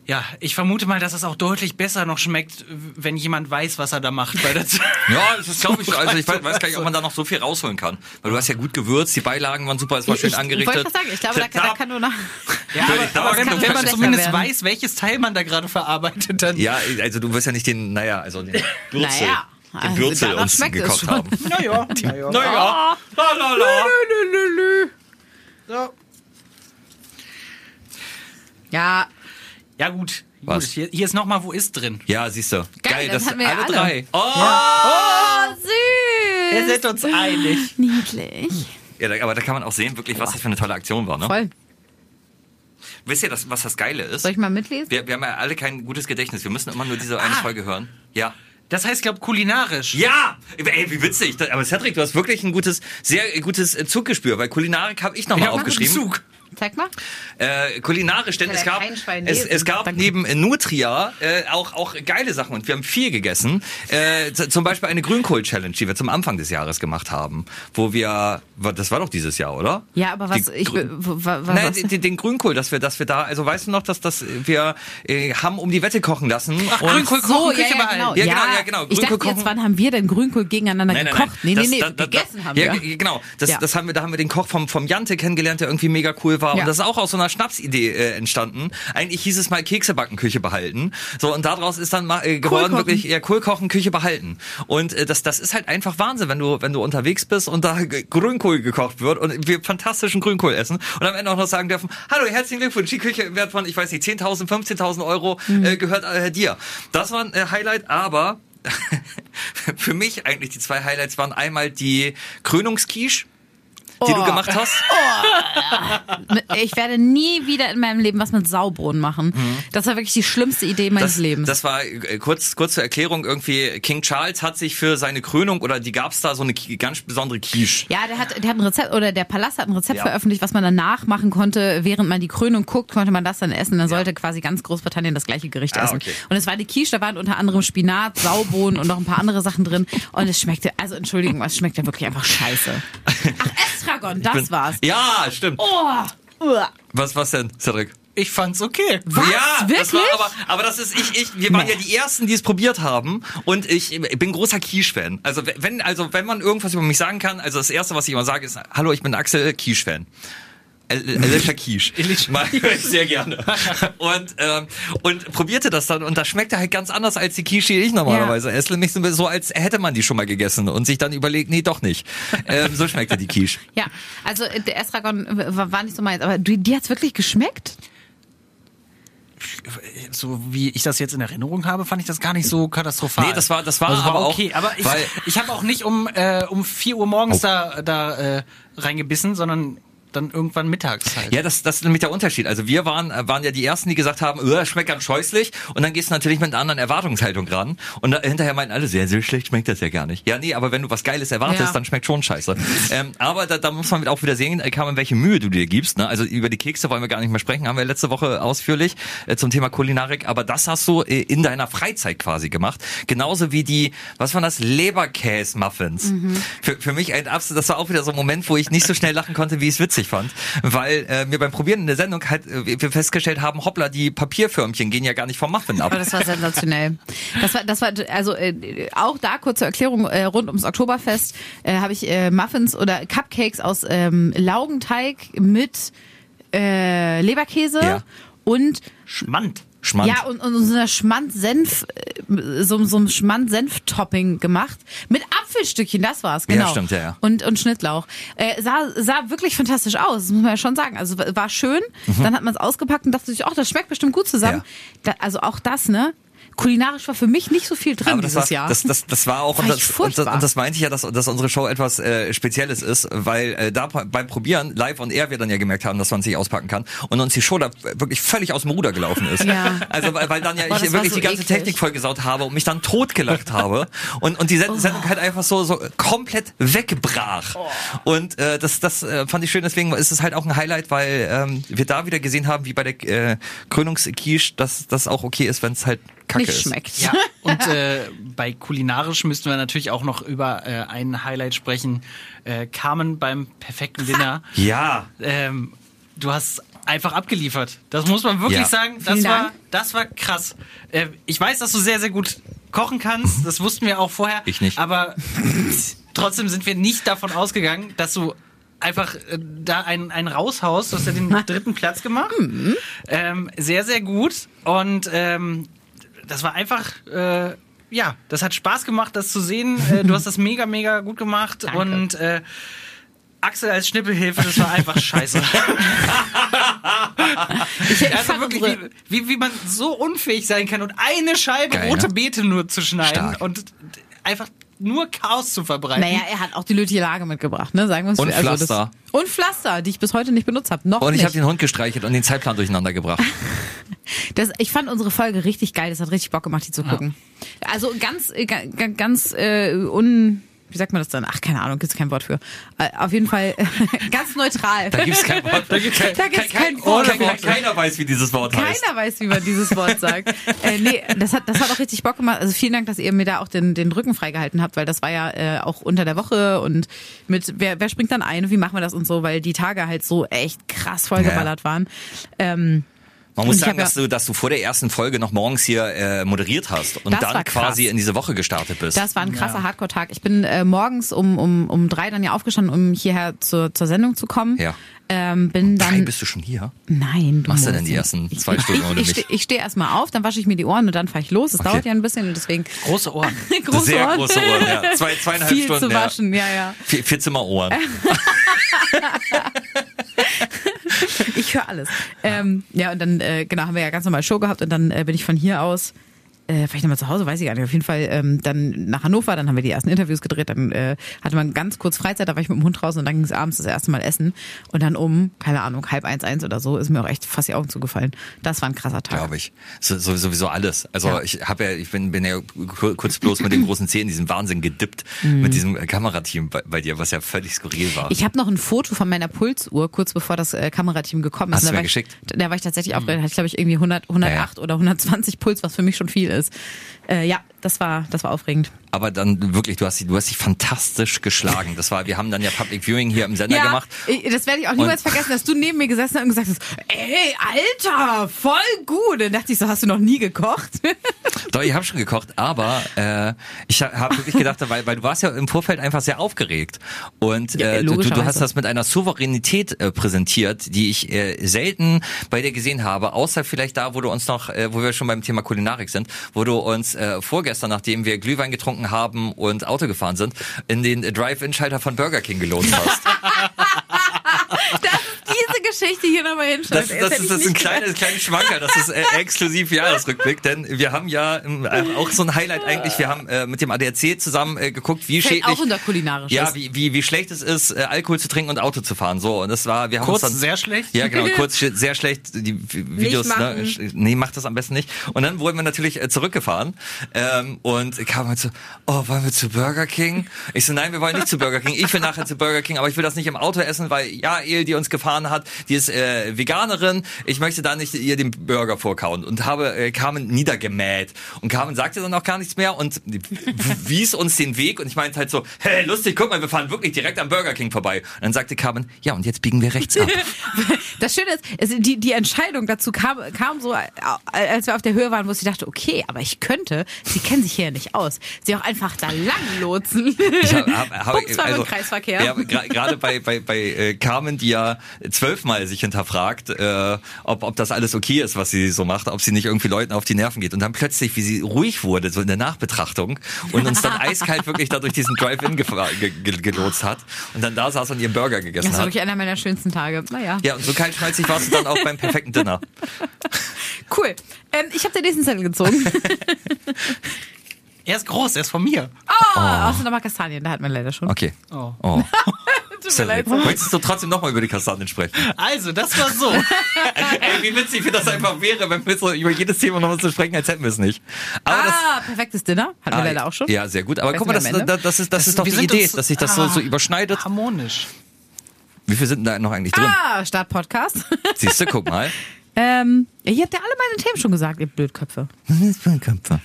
[SPEAKER 5] ja, ich vermute mal, dass es auch deutlich besser noch schmeckt, wenn jemand weiß, was er da macht. Weil das <laughs>
[SPEAKER 1] Ja, das glaube ich. <laughs> Also ich weiß, weiß gar nicht, ob man da noch so viel rausholen kann. Weil du hast ja gut gewürzt, die Beilagen waren super, es war schön
[SPEAKER 2] ich
[SPEAKER 1] angerichtet.
[SPEAKER 2] wollte gerade sagen, ich glaube, da, kann- da kann nur nach. <laughs>
[SPEAKER 5] ja, aber,
[SPEAKER 1] aber kann
[SPEAKER 5] wenn
[SPEAKER 1] man
[SPEAKER 5] zumindest
[SPEAKER 2] werden.
[SPEAKER 5] weiß, welches Teil man da gerade verarbeitet, dann
[SPEAKER 1] Ja, also du wirst ja nicht den, naja, also den Bürzel,
[SPEAKER 2] Naja,
[SPEAKER 1] den
[SPEAKER 2] also
[SPEAKER 1] Bürzel
[SPEAKER 2] danach
[SPEAKER 1] uns
[SPEAKER 2] schmeckt es
[SPEAKER 1] gekocht
[SPEAKER 2] schon.
[SPEAKER 1] haben.
[SPEAKER 5] naja, naja.
[SPEAKER 1] Naja, la la la.
[SPEAKER 5] So.
[SPEAKER 2] Ja,
[SPEAKER 5] Ja, gut.
[SPEAKER 1] Was?
[SPEAKER 5] gut. Hier, hier ist nochmal, wo ist drin?
[SPEAKER 1] Ja, siehst du.
[SPEAKER 2] Geil, das
[SPEAKER 1] das
[SPEAKER 2] hatten wir ja
[SPEAKER 1] alle
[SPEAKER 2] alle.
[SPEAKER 1] drei. Oh!
[SPEAKER 2] oh, süß.
[SPEAKER 5] Wir sind uns einig.
[SPEAKER 2] Niedlich.
[SPEAKER 1] Ja, da, aber da kann man auch sehen, wirklich, was das für eine tolle Aktion war. Ne?
[SPEAKER 2] Voll.
[SPEAKER 1] Wisst ihr, das, was das Geile ist?
[SPEAKER 2] Soll ich mal mitlesen?
[SPEAKER 1] Wir, wir haben ja alle kein gutes Gedächtnis. Wir müssen immer nur diese eine
[SPEAKER 5] Ah.
[SPEAKER 1] Folge hören. Ja.
[SPEAKER 5] Das heißt, glaube kulinarisch.
[SPEAKER 1] Ja! Ey, wie witzig. Aber Cedric, du hast wirklich ein gutes, sehr gutes äh, Zuggespür, weil Kulinarik habe ich nochmal
[SPEAKER 5] Ja, einen
[SPEAKER 1] aufgeschrieben.
[SPEAKER 5] Zug.
[SPEAKER 2] Zeig mal.
[SPEAKER 1] Äh, kulinarisch, denn es
[SPEAKER 2] ja
[SPEAKER 1] gab, es, es gab
[SPEAKER 2] Danke.
[SPEAKER 1] neben Nutria äh, auch, auch geile Sachen und wir haben viel gegessen. Äh, zum Beispiel eine Grünkohl-Challenge, die wir zum Anfang des Jahres gemacht haben, wo wir, das war doch dieses Jahr, oder?
[SPEAKER 2] Ja, aber was
[SPEAKER 1] Die
[SPEAKER 2] ich
[SPEAKER 1] Grün-
[SPEAKER 2] w- w-
[SPEAKER 1] Nein,
[SPEAKER 2] was,
[SPEAKER 1] den, den Grünkohl, dass wir, dass wir da, also weißt du noch, dass, dass wir äh, haben um die Wette kochen lassen.
[SPEAKER 5] Ach,
[SPEAKER 1] und-
[SPEAKER 5] Grünkohl
[SPEAKER 2] so,
[SPEAKER 5] kochen,
[SPEAKER 2] ja, ja, genau.
[SPEAKER 1] Ja, genau, ja, genau.
[SPEAKER 2] Ich dachte
[SPEAKER 1] Grünkohl
[SPEAKER 2] jetzt, wann haben wir denn Grünkohl gegeneinander
[SPEAKER 1] Nein, nein,
[SPEAKER 2] gekocht?
[SPEAKER 1] nein.
[SPEAKER 2] Nee, nee,
[SPEAKER 1] Das-
[SPEAKER 2] nee, gegessen haben
[SPEAKER 1] ja,
[SPEAKER 2] wir.
[SPEAKER 1] g- Genau, das,
[SPEAKER 2] Ja.
[SPEAKER 1] das haben wir, da haben wir den Koch vom, vom Jante kennengelernt, der irgendwie mega cool war.
[SPEAKER 2] Ja.
[SPEAKER 1] Und das ist auch aus so einer Schnapsidee äh, entstanden. Eigentlich hieß es mal Kekse backen, Küche behalten. So, und daraus ist dann mal äh, geworden
[SPEAKER 2] Kochen.
[SPEAKER 1] wirklich eher Kohl kochen, Küche behalten. Und äh, das, das ist halt einfach Wahnsinn, wenn du, wenn du unterwegs bist und da Grünkohl gekocht wird und wir fantastischen Grünkohl essen und am Ende auch noch sagen dürfen, hallo, herzlichen Glückwunsch, die Küche im Wert von, ich weiß nicht, 10.000, 15.000 Euro
[SPEAKER 2] Mhm.
[SPEAKER 1] äh, gehört äh, dir. Das war ein äh, Highlight, aber <laughs> für mich eigentlich die zwei Highlights waren einmal die Die du
[SPEAKER 2] Oh.
[SPEAKER 1] gemacht hast.
[SPEAKER 2] Ich werde nie wieder in meinem Leben was mit Saubohnen machen. Das war wirklich die schlimmste Idee meines
[SPEAKER 1] Das,
[SPEAKER 2] Lebens.
[SPEAKER 1] das war äh, kurz, kurz zur Erklärung irgendwie, King Charles hat sich für seine Krönung oder die gab's da so eine ganz besondere Quiche.
[SPEAKER 2] ja, der hat, der hat ein Rezept, oder der Palast hat ein Rezept
[SPEAKER 1] Ja.
[SPEAKER 2] veröffentlicht, was man danach machen konnte, während man die Krönung guckt, konnte man das dann essen. Dann sollte quasi ganz Großbritannien das gleiche Gericht
[SPEAKER 1] Ah,
[SPEAKER 2] essen.
[SPEAKER 1] okay.
[SPEAKER 2] Und es war die Quiche, da waren unter anderem Spinat, Saubohnen und noch ein paar andere Sachen drin. Und es schmeckte, also Entschuldigung, es schmeckte wirklich einfach scheiße. Ach, <laughs> Estragon, das
[SPEAKER 1] Bin-
[SPEAKER 2] war's.
[SPEAKER 1] Ja, stimmt.
[SPEAKER 2] Oh.
[SPEAKER 1] Was, was denn, Cedric?
[SPEAKER 5] Ich fand's okay.
[SPEAKER 2] Was?
[SPEAKER 1] Ja, das war
[SPEAKER 2] Wirklich?
[SPEAKER 1] aber, aber das ist ich, ich, wir waren ja die ersten, die es probiert haben und ich bin großer Quiche-Fan. Also wenn, also wenn man irgendwas über mich sagen kann, also das erste, was ich immer sage, ist, hallo, ich bin Axel Quiche-Fan. Alicia. Mag ich sehr gerne. Und, ähm, und probierte das dann und das schmeckte halt ganz anders als die Quiche, die ich normalerweise esse. Nämlich so- so, als hätte man die schon mal gegessen und sich dann überlegt, nee, doch nicht. Ähm, so schmeckte die Quiche. <laughs>
[SPEAKER 2] Ja, also äh, der Estragon äh, war, war nicht so meins, aber du, dir hat's wirklich geschmeckt?
[SPEAKER 5] So wie ich das jetzt in Erinnerung habe, fand ich das gar nicht so katastrophal.
[SPEAKER 1] Nee, das war- das war
[SPEAKER 5] also
[SPEAKER 1] aber auch-
[SPEAKER 5] okay. aber ich, ich habe auch nicht um äh, um 4 Uhr morgens da da äh, reingebissen, sondern dann irgendwann mittags halt.
[SPEAKER 1] Ja, das, das ist nämlich der Unterschied. Also wir waren, äh, waren ja die Ersten, die gesagt haben, "Äh, schmeckt ganz scheußlich. Und dann gehst du natürlich mit einer anderen Erwartungshaltung ran. Und da, hinterher meinten alle, sehr, sehr schlecht schmeckt das ja gar nicht. Ja, nee, aber wenn du was Geiles erwartest,
[SPEAKER 2] Ja.
[SPEAKER 1] dann schmeckt schon scheiße. ähm, aber da, da muss man auch wieder sehen, äh, Carmen, welche Mühe du dir gibst. Ne? Also über die Kekse wollen wir gar nicht mehr sprechen, haben wir letzte Woche ausführlich äh, zum Thema Kulinarik. Aber das hast du äh, in deiner Freizeit quasi gemacht. Genauso wie die, was waren das, Leberkäse-Muffins. Für, für mich ein absolut, das war auch wieder so ein Moment, wo ich nicht so schnell lachen konnte, wie es witzig fand. Weil äh, wir beim Probieren in der Sendung halt, äh, wir festgestellt haben, hoppla, die Papierförmchen gehen ja gar nicht vom Muffin ab.
[SPEAKER 2] Aber das war sensationell. Das war, das war also äh, auch da kurze Erklärung äh, rund ums Oktoberfest äh, habe ich äh, Muffins oder Cupcakes aus ähm, Laugenteig mit äh, Leberkäse
[SPEAKER 1] Ja.
[SPEAKER 2] und
[SPEAKER 5] Schmand.
[SPEAKER 1] Schmand.
[SPEAKER 2] ja und, und so einer Schmand-Senf, äh, so, so einem Schmand-Senf-Topping gemacht mit Apfelstückchen. Das war's genau.
[SPEAKER 1] Ja, stimmt, ja, ja.
[SPEAKER 2] Und und Schnittlauch. Äh, sah sah wirklich fantastisch aus. Das muss man ja schon sagen. Also war schön. Dann hat man es ausgepackt und dachte sich, ach, das schmeckt bestimmt gut zusammen.
[SPEAKER 1] Mhm. Ja.
[SPEAKER 2] Da, also auch das, ne? Kulinarisch war für mich nicht so viel drin dieses
[SPEAKER 1] war,
[SPEAKER 2] Jahr.
[SPEAKER 1] Das, das, das war auch,
[SPEAKER 2] Fand
[SPEAKER 1] und das, und, das, und das meinte ich ja, dass, dass unsere Show etwas äh, Spezielles ist, weil äh, da beim Probieren, live und air, wir dann ja gemerkt haben, dass man sich auspacken kann und uns die Show da wirklich völlig aus dem Ruder gelaufen ist. <laughs>
[SPEAKER 2] Ja.
[SPEAKER 1] Also weil, weil dann ja
[SPEAKER 2] Boah,
[SPEAKER 1] ich
[SPEAKER 2] war
[SPEAKER 1] wirklich
[SPEAKER 2] so
[SPEAKER 1] die ganze
[SPEAKER 2] eklig.
[SPEAKER 1] Technik vollgesaut habe und mich dann totgelacht habe und, und die
[SPEAKER 2] Oh.
[SPEAKER 1] Send Sendung halt einfach so, so komplett wegbrach.
[SPEAKER 2] Oh.
[SPEAKER 1] Und äh, das, das äh, fand ich schön, deswegen ist es halt auch ein Highlight, weil ähm, wir da wieder gesehen haben, wie bei der äh, Krönungsquiche, dass das auch okay ist, wenn es halt kacke
[SPEAKER 2] nicht
[SPEAKER 1] ist.
[SPEAKER 2] schmeckt.
[SPEAKER 5] Ja, <laughs> und äh, bei kulinarisch müssten wir natürlich auch noch über äh, ein Highlight sprechen. Äh, Carmen beim perfekten Dinner. <laughs>
[SPEAKER 1] Ja.
[SPEAKER 5] ähm, du hast einfach abgeliefert. Das muss man wirklich
[SPEAKER 1] Ja.
[SPEAKER 5] sagen. Das
[SPEAKER 2] Vielen
[SPEAKER 5] war,
[SPEAKER 2] Dank.
[SPEAKER 5] das war krass. Äh, ich weiß, dass du sehr, sehr gut kochen kannst. Das wussten wir auch vorher.
[SPEAKER 1] Ich nicht.
[SPEAKER 5] Aber trotzdem sind wir nicht davon ausgegangen, dass du einfach äh, da einen, einen raushaust. Du hast ja den <laughs> dritten Platz gemacht.
[SPEAKER 2] Mhm.
[SPEAKER 5] Ähm, sehr, sehr gut. Und ähm, das war einfach, äh, ja, das hat Spaß gemacht, das zu sehen. Äh, du hast das mega, mega gut gemacht.
[SPEAKER 2] Danke.
[SPEAKER 5] Und äh, Axel als Schnippelhilfe, das war einfach scheiße. <laughs>
[SPEAKER 2] Ich,
[SPEAKER 5] Also wirklich, wie, wie, wie man so unfähig sein kann und eine Scheibe
[SPEAKER 1] Geil,
[SPEAKER 5] rote
[SPEAKER 1] ne?
[SPEAKER 5] Beete nur zu schneiden
[SPEAKER 1] Stark.
[SPEAKER 5] und einfach nur Chaos zu verbreiten.
[SPEAKER 2] Naja, er hat auch die nötige Lage mitgebracht, ne? Sagen wir uns
[SPEAKER 1] Und
[SPEAKER 2] also
[SPEAKER 1] Pflaster.
[SPEAKER 2] Das, und Pflaster, die ich bis heute nicht benutzt habe. Noch
[SPEAKER 1] Und ich habe den Hund gestreichelt und den Zeitplan durcheinander gebracht. <laughs>
[SPEAKER 2] Das, ich fand unsere Folge richtig geil. Das hat richtig Bock gemacht, die zu gucken. Also ganz, äh, ga- ga- ganz äh, un. Wie sagt man das dann? Ach, keine Ahnung, gibt's kein Wort für. Äh, auf jeden Fall <laughs> ganz neutral.
[SPEAKER 1] Da gibt's kein Wort. Da gibt's kein,
[SPEAKER 2] Da gibt's kein
[SPEAKER 1] kein,
[SPEAKER 2] Wort.
[SPEAKER 1] kein, keiner weiß, wie dieses Wort heißt.
[SPEAKER 2] Keiner weiß, wie man dieses Wort sagt. <laughs> äh, nee, das hat, das hat auch richtig Bock gemacht. Also vielen Dank, dass ihr mir da auch den, den Rücken freigehalten habt, weil das war ja äh, auch unter der Woche und mit wer, wer springt dann ein, wie machen wir das und so, weil die Tage halt so echt krass vollgeballert waren. Ähm,
[SPEAKER 1] Man muss
[SPEAKER 2] ich
[SPEAKER 1] sagen,
[SPEAKER 2] ja-
[SPEAKER 1] dass du, dass du vor der ersten Folge noch morgens hier äh, moderiert hast und dann quasi in diese Woche gestartet bist.
[SPEAKER 2] Das war ein krasser Hardcore-Tag. Ich bin äh, morgens um, um, um drei dann ja aufgestanden, um hierher zur, zur Sendung zu kommen.
[SPEAKER 1] Ja.
[SPEAKER 2] Ähm, bin
[SPEAKER 1] Drei
[SPEAKER 2] dann.
[SPEAKER 1] bist du schon hier?
[SPEAKER 2] Nein, du
[SPEAKER 1] Machst du denn die ersten zwei Stunden ohne
[SPEAKER 2] Ich, ich,
[SPEAKER 1] mich?
[SPEAKER 2] steh- ich stehe erstmal auf, dann wasche ich mir die Ohren und dann fahre ich los. Es
[SPEAKER 1] Okay.
[SPEAKER 2] dauert ja ein bisschen und deswegen <laughs>
[SPEAKER 5] Große Ohren. <laughs>
[SPEAKER 2] große
[SPEAKER 1] Sehr
[SPEAKER 2] Ohren.
[SPEAKER 1] große Ohren, ja. Zwei, <laughs> zweieinhalb
[SPEAKER 2] Viel
[SPEAKER 1] Stunden.
[SPEAKER 2] zu waschen, ja, ja.
[SPEAKER 1] Vier, vier Zimmerohren.
[SPEAKER 2] Ich höre alles. Ähm, ja, und dann, äh, genau, haben wir ja ganz normal Show gehabt und dann äh, bin ich von hier aus, äh, vielleicht nochmal zu Hause, weiß ich gar nicht, auf jeden Fall ähm, dann nach Hannover, dann haben wir die ersten Interviews gedreht, dann äh, hatte man ganz kurz Freizeit, da war ich mit dem Hund draußen und dann ging es abends das erste Mal essen und dann um, keine Ahnung, halb eins, eins oder so, ist mir auch echt fast die Augen zugefallen. Das war ein krasser Tag.
[SPEAKER 1] glaube ich. So, so, sowieso alles. Also
[SPEAKER 2] Ja.
[SPEAKER 1] ich habe ja, ich bin, bin ja kur- kurz bloß mit den großen Zähnen diesen Wahnsinn gedippt mit diesem äh, Kamerateam bei, bei dir, was ja völlig skurril war.
[SPEAKER 2] Mhm. Ich habe noch ein Foto von meiner Pulsuhr, kurz bevor das äh, Kamerateam gekommen ist.
[SPEAKER 1] Hast du
[SPEAKER 2] da
[SPEAKER 1] mir
[SPEAKER 2] war ich,
[SPEAKER 1] geschickt?
[SPEAKER 2] Da war ich tatsächlich aufgeregt, hatte ich glaube ich irgendwie 100, 108 oder 120 Puls, was für mich schon viel ist. Äh, ja, das war, das war aufregend.
[SPEAKER 1] Aber dann wirklich, du hast, dich- du hast dich fantastisch geschlagen. Das war, wir haben dann ja Public Viewing hier im Sender gemacht.
[SPEAKER 2] ich- das werde ich auch niemals vergessen, dass du neben mir gesessen hast und gesagt hast, ey, Alter, voll gut. Dann dachte ich so, hast du noch nie gekocht? <laughs>
[SPEAKER 1] Doch, ich habe schon gekocht, aber äh, ich habe wirklich gedacht, weil, weil du warst ja im Vorfeld einfach sehr aufgeregt und
[SPEAKER 2] Ja,
[SPEAKER 1] äh, du, du, du hast das mit einer Souveränität äh, präsentiert, die ich äh, selten bei dir gesehen habe, außer vielleicht da, wo du uns noch, äh, wo wir schon beim Thema Kulinarik sind, wo du uns äh, vorgestern, nachdem wir Glühwein getrunken haben und Auto gefahren sind, in den Drive-In-Schalter von Burger King gelohnt hast. <laughs> <laughs>
[SPEAKER 2] Das Geschichte hier nochmal hinschreiben.
[SPEAKER 1] Das, das, ist, das ist ein kleines, kleines Schwanker, das ist äh, exklusiv Jahresrückblick, denn wir haben ja ähm, äh, auch so ein Highlight eigentlich, wir haben äh, mit dem ADAC zusammen äh, geguckt, wie
[SPEAKER 2] Fällt
[SPEAKER 1] schädlich...
[SPEAKER 2] auch unter kulinarisch.
[SPEAKER 1] Ja, wie, wie, wie schlecht es ist, äh, Alkohol zu trinken und Auto zu fahren. So, und das war, wir haben
[SPEAKER 5] Kurz
[SPEAKER 1] uns dann,
[SPEAKER 5] sehr schlecht?
[SPEAKER 1] Ja, genau, <laughs> kurz sehr schlecht. Die Videos, ne, nee, macht das am besten nicht. Und dann wurden wir natürlich äh, zurückgefahren ähm, und kam halt so, oh, wollen wir zu Burger King? Ich so, nein, wir wollen nicht zu Burger King. Ich will nachher zu Burger King, aber ich will das nicht im Auto essen, weil ja, El, die uns gefahren hat, die ist äh, Veganerin. Ich möchte da nicht ihr den Burger vorkauen und habe äh, Carmen niedergemäht. Und Carmen sagte dann auch gar nichts mehr und wies uns den Weg und ich meinte halt so, hey, lustig, guck mal, wir fahren wirklich direkt am Burger King vorbei. Und dann sagte Carmen, ja, und jetzt biegen wir rechts ab. <laughs>
[SPEAKER 2] Das Schöne ist, es, die, die Entscheidung dazu kam, kam so, äh, als wir auf der Höhe waren, wo sie dachte, okay, aber ich könnte, sie kennen sich hier ja nicht aus, sie auch einfach da lang lotsen.
[SPEAKER 1] Ich hab, hab, hab, <laughs>
[SPEAKER 2] im Kreisverkehr.
[SPEAKER 1] Ja, gerade bei, bei, bei äh, Carmen, die ja zwölfmal sich hinterfragt, äh, ob, ob das alles okay ist, was sie so macht, ob sie nicht irgendwie Leuten auf die Nerven geht. Und dann plötzlich, wie sie ruhig wurde, so in der Nachbetrachtung und uns dann <laughs> eiskalt wirklich da durch diesen Drive-In ge ge gelotst hat und dann da saß und ihren Burger gegessen
[SPEAKER 2] Das war
[SPEAKER 1] hat.
[SPEAKER 2] wirklich einer meiner schönsten Tage. Naja,
[SPEAKER 1] Ja, und so kaltschnäuzig warst du dann auch beim perfekten Dinner. <laughs>
[SPEAKER 2] cool. Ähm, ich habe den nächsten Zettel gezogen. <laughs>
[SPEAKER 5] Er ist groß, er ist von mir.
[SPEAKER 2] Oh, außer nochmal Kastanien, da hat man leider schon.
[SPEAKER 1] Okay.
[SPEAKER 5] Oh.
[SPEAKER 1] Oh.
[SPEAKER 2] Tut mir leid.
[SPEAKER 1] Möchtest du trotzdem nochmal über die Kastanien sprechen?
[SPEAKER 5] Also, das war so. <laughs>
[SPEAKER 1] Ey, wie witzig wie das einfach wäre, wenn wir so über jedes Thema noch was zu sprechen, als hätten wir es nicht. Aber das,
[SPEAKER 2] Ah, perfektes Dinner. Hatten wir leider auch schon.
[SPEAKER 1] Ja, sehr gut. Aber guck mal, das, das, das ist, das ist doch die Idee,
[SPEAKER 5] uns-
[SPEAKER 1] dass sich das so, so
[SPEAKER 5] Ah.
[SPEAKER 1] überschneidet.
[SPEAKER 5] Harmonisch.
[SPEAKER 1] Wie viel sind denn da noch eigentlich drin?
[SPEAKER 2] Ah, Start-Podcast. <laughs>
[SPEAKER 1] Siehst du, guck mal.
[SPEAKER 2] ähm, ihr habt ja alle meine Themen schon gesagt, ihr Blödköpfe.
[SPEAKER 1] Köpfe.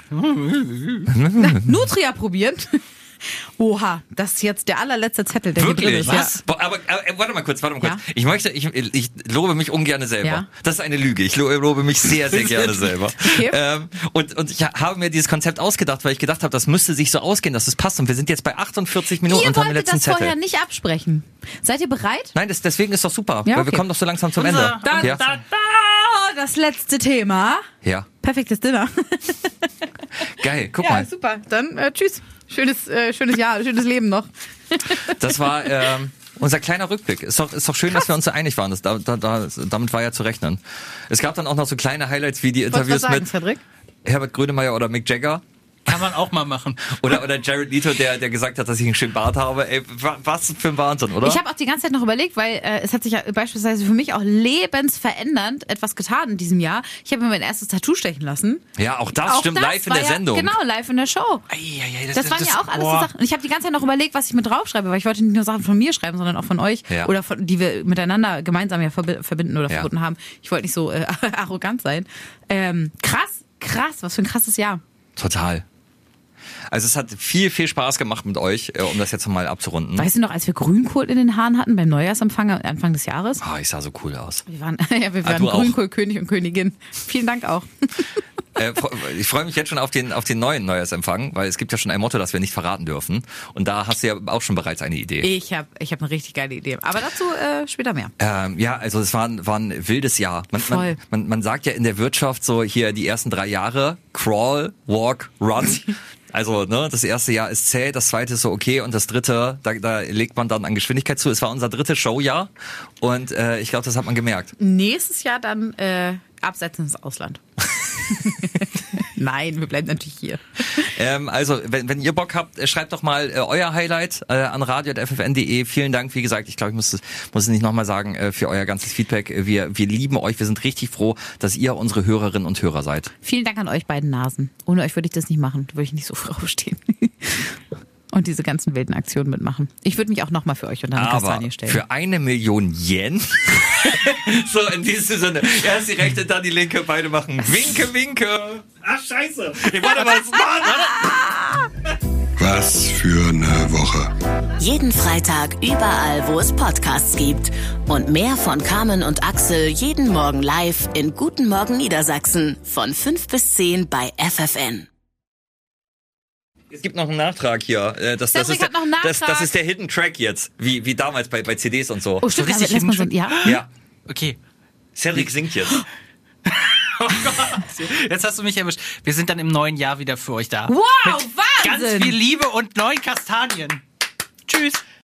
[SPEAKER 2] Nutria probieren. Oha, das ist jetzt der allerletzte Zettel, der hier drin
[SPEAKER 1] Wirklich?
[SPEAKER 2] ist.
[SPEAKER 1] Was? Boah, Aber, aber warte mal kurz, warte mal kurz.
[SPEAKER 2] Ja?
[SPEAKER 1] Ich möchte, ich, ich lobe mich ungern selber.
[SPEAKER 2] Ja.
[SPEAKER 1] Das ist eine Lüge. Ich lo- lobe mich sehr, sehr <laughs> gerne selber.
[SPEAKER 2] Okay.
[SPEAKER 1] Ähm, und, und ich habe mir dieses Konzept ausgedacht, weil ich gedacht habe, das müsste sich so ausgehen, dass es passt. Und wir sind jetzt bei 48 Minuten
[SPEAKER 2] Ihr
[SPEAKER 1] und haben den
[SPEAKER 2] wolltet
[SPEAKER 1] letzten
[SPEAKER 2] das
[SPEAKER 1] Zettel.
[SPEAKER 2] vorher nicht absprechen. Seid ihr bereit?
[SPEAKER 1] Nein, das, deswegen ist doch super,
[SPEAKER 2] Ja,
[SPEAKER 1] weil wir
[SPEAKER 2] okay.
[SPEAKER 1] kommen doch so langsam zum Ende.
[SPEAKER 2] Da,
[SPEAKER 1] ja.
[SPEAKER 2] da, da, das letzte Thema.
[SPEAKER 1] ja,
[SPEAKER 2] Perfektes Dinner.
[SPEAKER 1] geil. Guck
[SPEAKER 2] ja,
[SPEAKER 1] mal,
[SPEAKER 2] super. Dann äh, tschüss. Schönes, äh, schönes Jahr, schönes Leben noch.
[SPEAKER 1] das war ähm, Unser kleiner Rückblick. Ist doch, ist doch schön, dass wir uns so einig waren. Das, da, da, da, damit war ja zu rechnen. Es gab dann auch noch so kleine Highlights wie die Interviews
[SPEAKER 2] sagen,
[SPEAKER 1] mit
[SPEAKER 2] Frederik?
[SPEAKER 1] Herbert Grönemeyer oder Mick Jagger.
[SPEAKER 5] Kann man auch mal machen.
[SPEAKER 1] Oder, oder Jared Leto, der, der gesagt hat, dass ich einen schönen Bart habe. Ey, wa- was für ein Wahnsinn, oder?
[SPEAKER 2] Ich habe auch die ganze Zeit noch überlegt, weil äh, es hat sich ja beispielsweise für mich auch lebensverändernd etwas getan in diesem Jahr. Ich habe mir mein erstes Tattoo stechen lassen.
[SPEAKER 1] ja, auch das
[SPEAKER 2] auch
[SPEAKER 1] stimmt
[SPEAKER 2] das
[SPEAKER 1] live in der
[SPEAKER 2] ja,
[SPEAKER 1] Sendung.
[SPEAKER 2] Genau, live in der Show.
[SPEAKER 5] Eieiei,
[SPEAKER 2] Das, waren ja auch alles
[SPEAKER 5] boah.
[SPEAKER 2] so Sachen. Und ich habe die ganze Zeit noch überlegt, was ich mit draufschreibe, weil ich wollte nicht nur Sachen von mir schreiben, sondern auch von euch
[SPEAKER 1] Ja.
[SPEAKER 2] oder von, die wir miteinander gemeinsam ja verbi- verbinden oder
[SPEAKER 1] Ja.
[SPEAKER 2] verbunden haben. Ich wollte nicht so äh, <laughs> arrogant sein. Ähm, krass, krass, was für ein krasses Jahr.
[SPEAKER 1] Total. Also es hat viel, viel Spaß gemacht mit euch, äh, um das jetzt mal abzurunden.
[SPEAKER 2] Weißt du noch, als wir Grünkohl in den Haaren hatten beim Neujahrsempfang am Anfang des Jahres?
[SPEAKER 1] Ah, ich sah so cool aus.
[SPEAKER 2] Wir waren, <laughs> ja, wir
[SPEAKER 1] Ah,
[SPEAKER 2] waren
[SPEAKER 1] auch.
[SPEAKER 2] Grünkohlkönig und Königin. Vielen Dank auch.
[SPEAKER 1] Äh, ich freue mich jetzt schon auf den, auf den neuen Neujahrsempfang, weil es gibt ja schon ein Motto, das wir nicht verraten dürfen. Und da hast du ja auch schon bereits eine Idee.
[SPEAKER 2] Ich habe ich hab eine richtig geile Idee. Aber dazu äh, später mehr.
[SPEAKER 1] Ähm, ja, also es war, ein- war ein wildes Jahr. Man,
[SPEAKER 2] Voll.
[SPEAKER 1] man, man, man sagt ja in der Wirtschaft so hier die ersten drei Jahre Crawl, Walk, Run. <laughs> Also ne, das erste Jahr ist zäh, das zweite ist so okay und das dritte, da, da legt man dann an Geschwindigkeit zu. Es war unser drittes Showjahr und äh, ich glaube, das hat man gemerkt.
[SPEAKER 2] Nächstes Jahr dann äh, absetzen ins Ausland. <laughs> <laughs> Nein, wir bleiben natürlich hier.
[SPEAKER 1] Ähm, also, wenn, wenn ihr Bock habt, äh, schreibt doch mal äh, euer Highlight äh, an radio.ffn.de. Vielen Dank, wie gesagt, ich glaube, ich muss es, muss es nicht nochmal sagen, äh, für euer ganzes Feedback. Äh, Wir, wir lieben euch, wir sind richtig froh, dass ihr unsere Hörerinnen und Hörer seid.
[SPEAKER 2] Vielen Dank an euch beiden Nasen. Ohne euch würde ich das nicht machen. Da würde ich nicht so <laughs> früh aufstehen. Und diese ganzen wilden Aktionen mitmachen. Ich würde mich auch nochmal für euch unter eine
[SPEAKER 1] Aber
[SPEAKER 2] Kastanie stellen.
[SPEAKER 1] für eine Million Yen? <laughs> so, in diesem Sinne. Erst die rechte, dann die linke, beide machen Winke, Winke. Ach, scheiße. Ich wollte was <laughs> machen.
[SPEAKER 4] Was für eine Woche.
[SPEAKER 3] Jeden Freitag überall, wo es Podcasts gibt. Und mehr von Carmen und Axel jeden Morgen live in Guten Morgen Niedersachsen von 5 bis 10 bei FFN.
[SPEAKER 1] Es gibt noch einen Nachtrag hier. Äh, Das, das, ist der,
[SPEAKER 2] einen
[SPEAKER 1] das, das
[SPEAKER 2] Nachtrag.
[SPEAKER 1] ist der Hidden Track jetzt. Wie, wie damals bei, bei CDs und so.
[SPEAKER 2] oh, stimmt,
[SPEAKER 5] richtig
[SPEAKER 2] lässt man so, ja.
[SPEAKER 1] Ja.
[SPEAKER 5] Okay.
[SPEAKER 1] Cedric singt jetzt. <laughs>
[SPEAKER 5] Jetzt hast du mich erwischt. Wir sind dann im neuen Jahr wieder für euch da.
[SPEAKER 2] Wow,
[SPEAKER 5] Mit
[SPEAKER 2] Wahnsinn!
[SPEAKER 5] Ganz viel Liebe und neuen Kastanien. Tschüss.